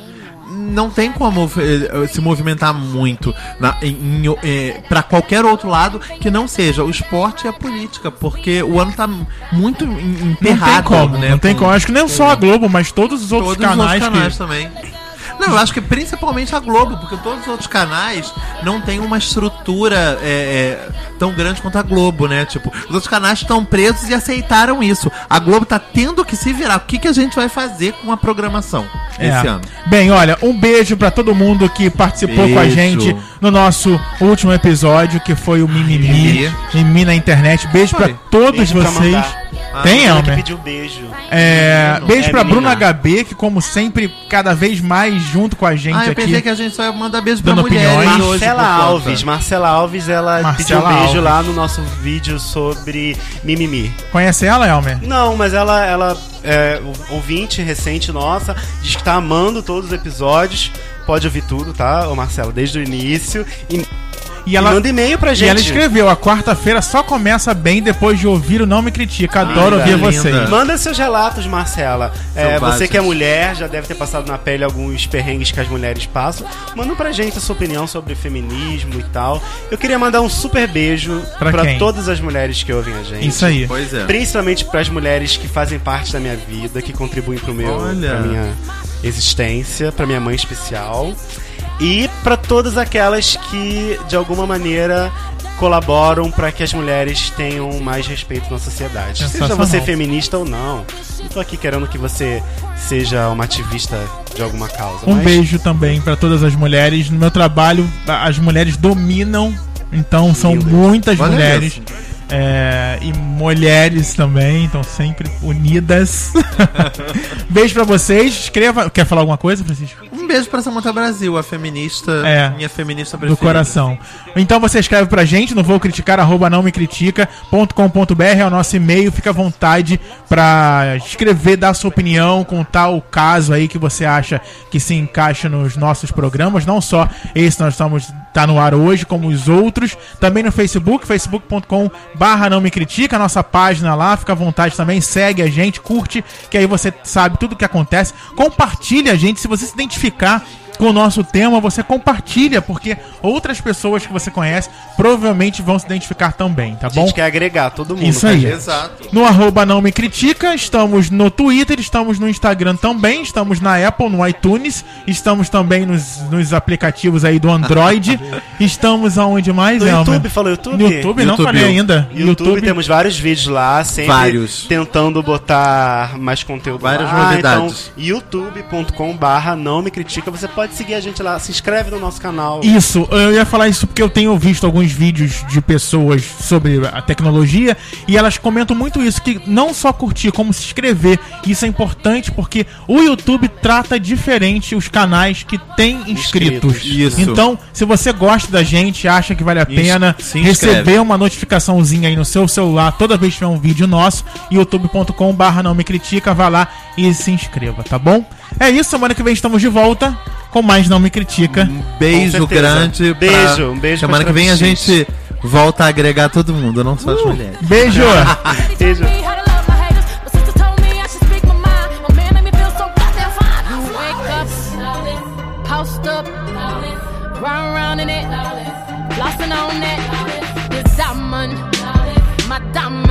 não tem como eh, se movimentar muito na, em, em, eh, pra qualquer outro lado que não seja o esporte e a política, porque o ano tá muito em- Não emperrado, tem como, né? não tem com como. Acho que nem só a Globo, mas todos os outros todos os canais, outros canais que... também. Não, eu acho que principalmente a Globo, porque todos os outros canais não tem uma estrutura é, é, tão grande quanto a Globo, né? Tipo, os outros canais estão presos e aceitaram isso. A Globo tá tendo que se virar. O que, que a gente vai fazer com a programação É. esse ano? Bem, olha, um beijo pra todo mundo que participou com a Beijo. gente no nosso último episódio, que foi o Mimimi, Mimimi. Na internet. Beijo pra Foi. todos Beijo pra vocês. Mandar. Tem, Ela que Elmer? pediu beijo. É, Não, beijo é pra. Bruna HB, que como sempre, cada vez mais junto com a gente Ah, eu aqui. pensei que a gente só ia mandar beijo pra mulheres hoje. Marcela conta. Alves, Marcela Alves, ela Marcela pediu um beijo Alves. lá no nosso vídeo sobre mimimi. Conhece ela, Elmer? Não, mas ela, ela é ou- ouvinte recente nossa, diz que tá amando todos os episódios. Pode ouvir tudo, tá, ô Marcela, desde o início. E, E ela, manda e-mail pra e gente. ela escreveu: a quarta-feira só começa bem depois de ouvir o Não Me Critica. Adoro ouvir linda. vocês. Manda seus relatos, Marcela. É, você que é mulher, já deve ter passado na pele alguns perrengues que as mulheres passam. Manda pra gente a sua opinião sobre feminismo e tal. Eu queria mandar um super beijo Pra pra quem? todas as mulheres que ouvem a gente. Isso aí. Pois é. Principalmente para as mulheres que fazem parte da minha vida, que contribuem pro meu, Olha. pra minha existência, pra minha mãe especial. E pra todas aquelas que, de alguma maneira, colaboram para que as mulheres tenham mais respeito na sociedade. Seja você feminista ou não. Não tô aqui querendo que você seja uma ativista de alguma causa. Um mas beijo também pra todas as mulheres. No meu trabalho, as mulheres dominam, então são Lindas. muitas Olha mulheres. É, e mulheres também, então sempre unidas. beijo pra vocês. Escreva. Quer falar alguma coisa, Francisco? Um beijo pra Samanta Brasil, a feminista, É. minha feminista do preferida. coração. Então você escreve pra gente no vou criticar arroba não me critica.com.br é o nosso e-mail, fica à vontade pra escrever, dar sua opinião, contar o caso aí que você acha que se encaixa nos nossos programas, não só esse nós estamos tá no ar hoje, como os outros, também no Facebook, facebook.com barra não me critica, a nossa página lá, fica à vontade também, segue a gente, curte, que aí você sabe tudo o que acontece, compartilha a gente, se você se identificar пока. Com o nosso tema, você compartilha, porque outras pessoas que você conhece provavelmente vão se identificar também, tá a bom? gente quer agregar todo mundo. Isso pra aí. gente. Exato. No arroba não me critica, estamos no Twitter, estamos no Instagram também, estamos na Apple, no iTunes, estamos também nos, nos aplicativos aí do Android, estamos aonde mais, No Elmer? YouTube, falou YouTube? No YouTube, não YouTube. falei ainda. YouTube, temos vários vídeos lá, sempre Vários. tentando botar mais conteúdo Várias lá. novidades. Então, youtube.com barra não me critica, você pode seguir a gente lá, se inscreve no nosso canal. Isso, eu ia falar isso porque eu tenho visto alguns vídeos de pessoas sobre a tecnologia e elas comentam muito isso, que não só curtir, como se inscrever. Isso é importante porque o YouTube trata diferente os canais que têm inscritos. Inscritos. Isso. Então, se você gosta da gente, acha que vale a pena receber uma notificaçãozinha aí no seu celular toda vez que tiver um vídeo nosso, youtube.com barra não me critica, vá lá e se inscreva, tá bom? É isso, semana que vem estamos de volta com mais Não Me Critica. Um beijo grande. pra- Beijo, um beijo Semana que vem a gente volta a agregar todo mundo, não só as mulheres. Beijo! Beijo. Round in it, on. This diamond, my diamond.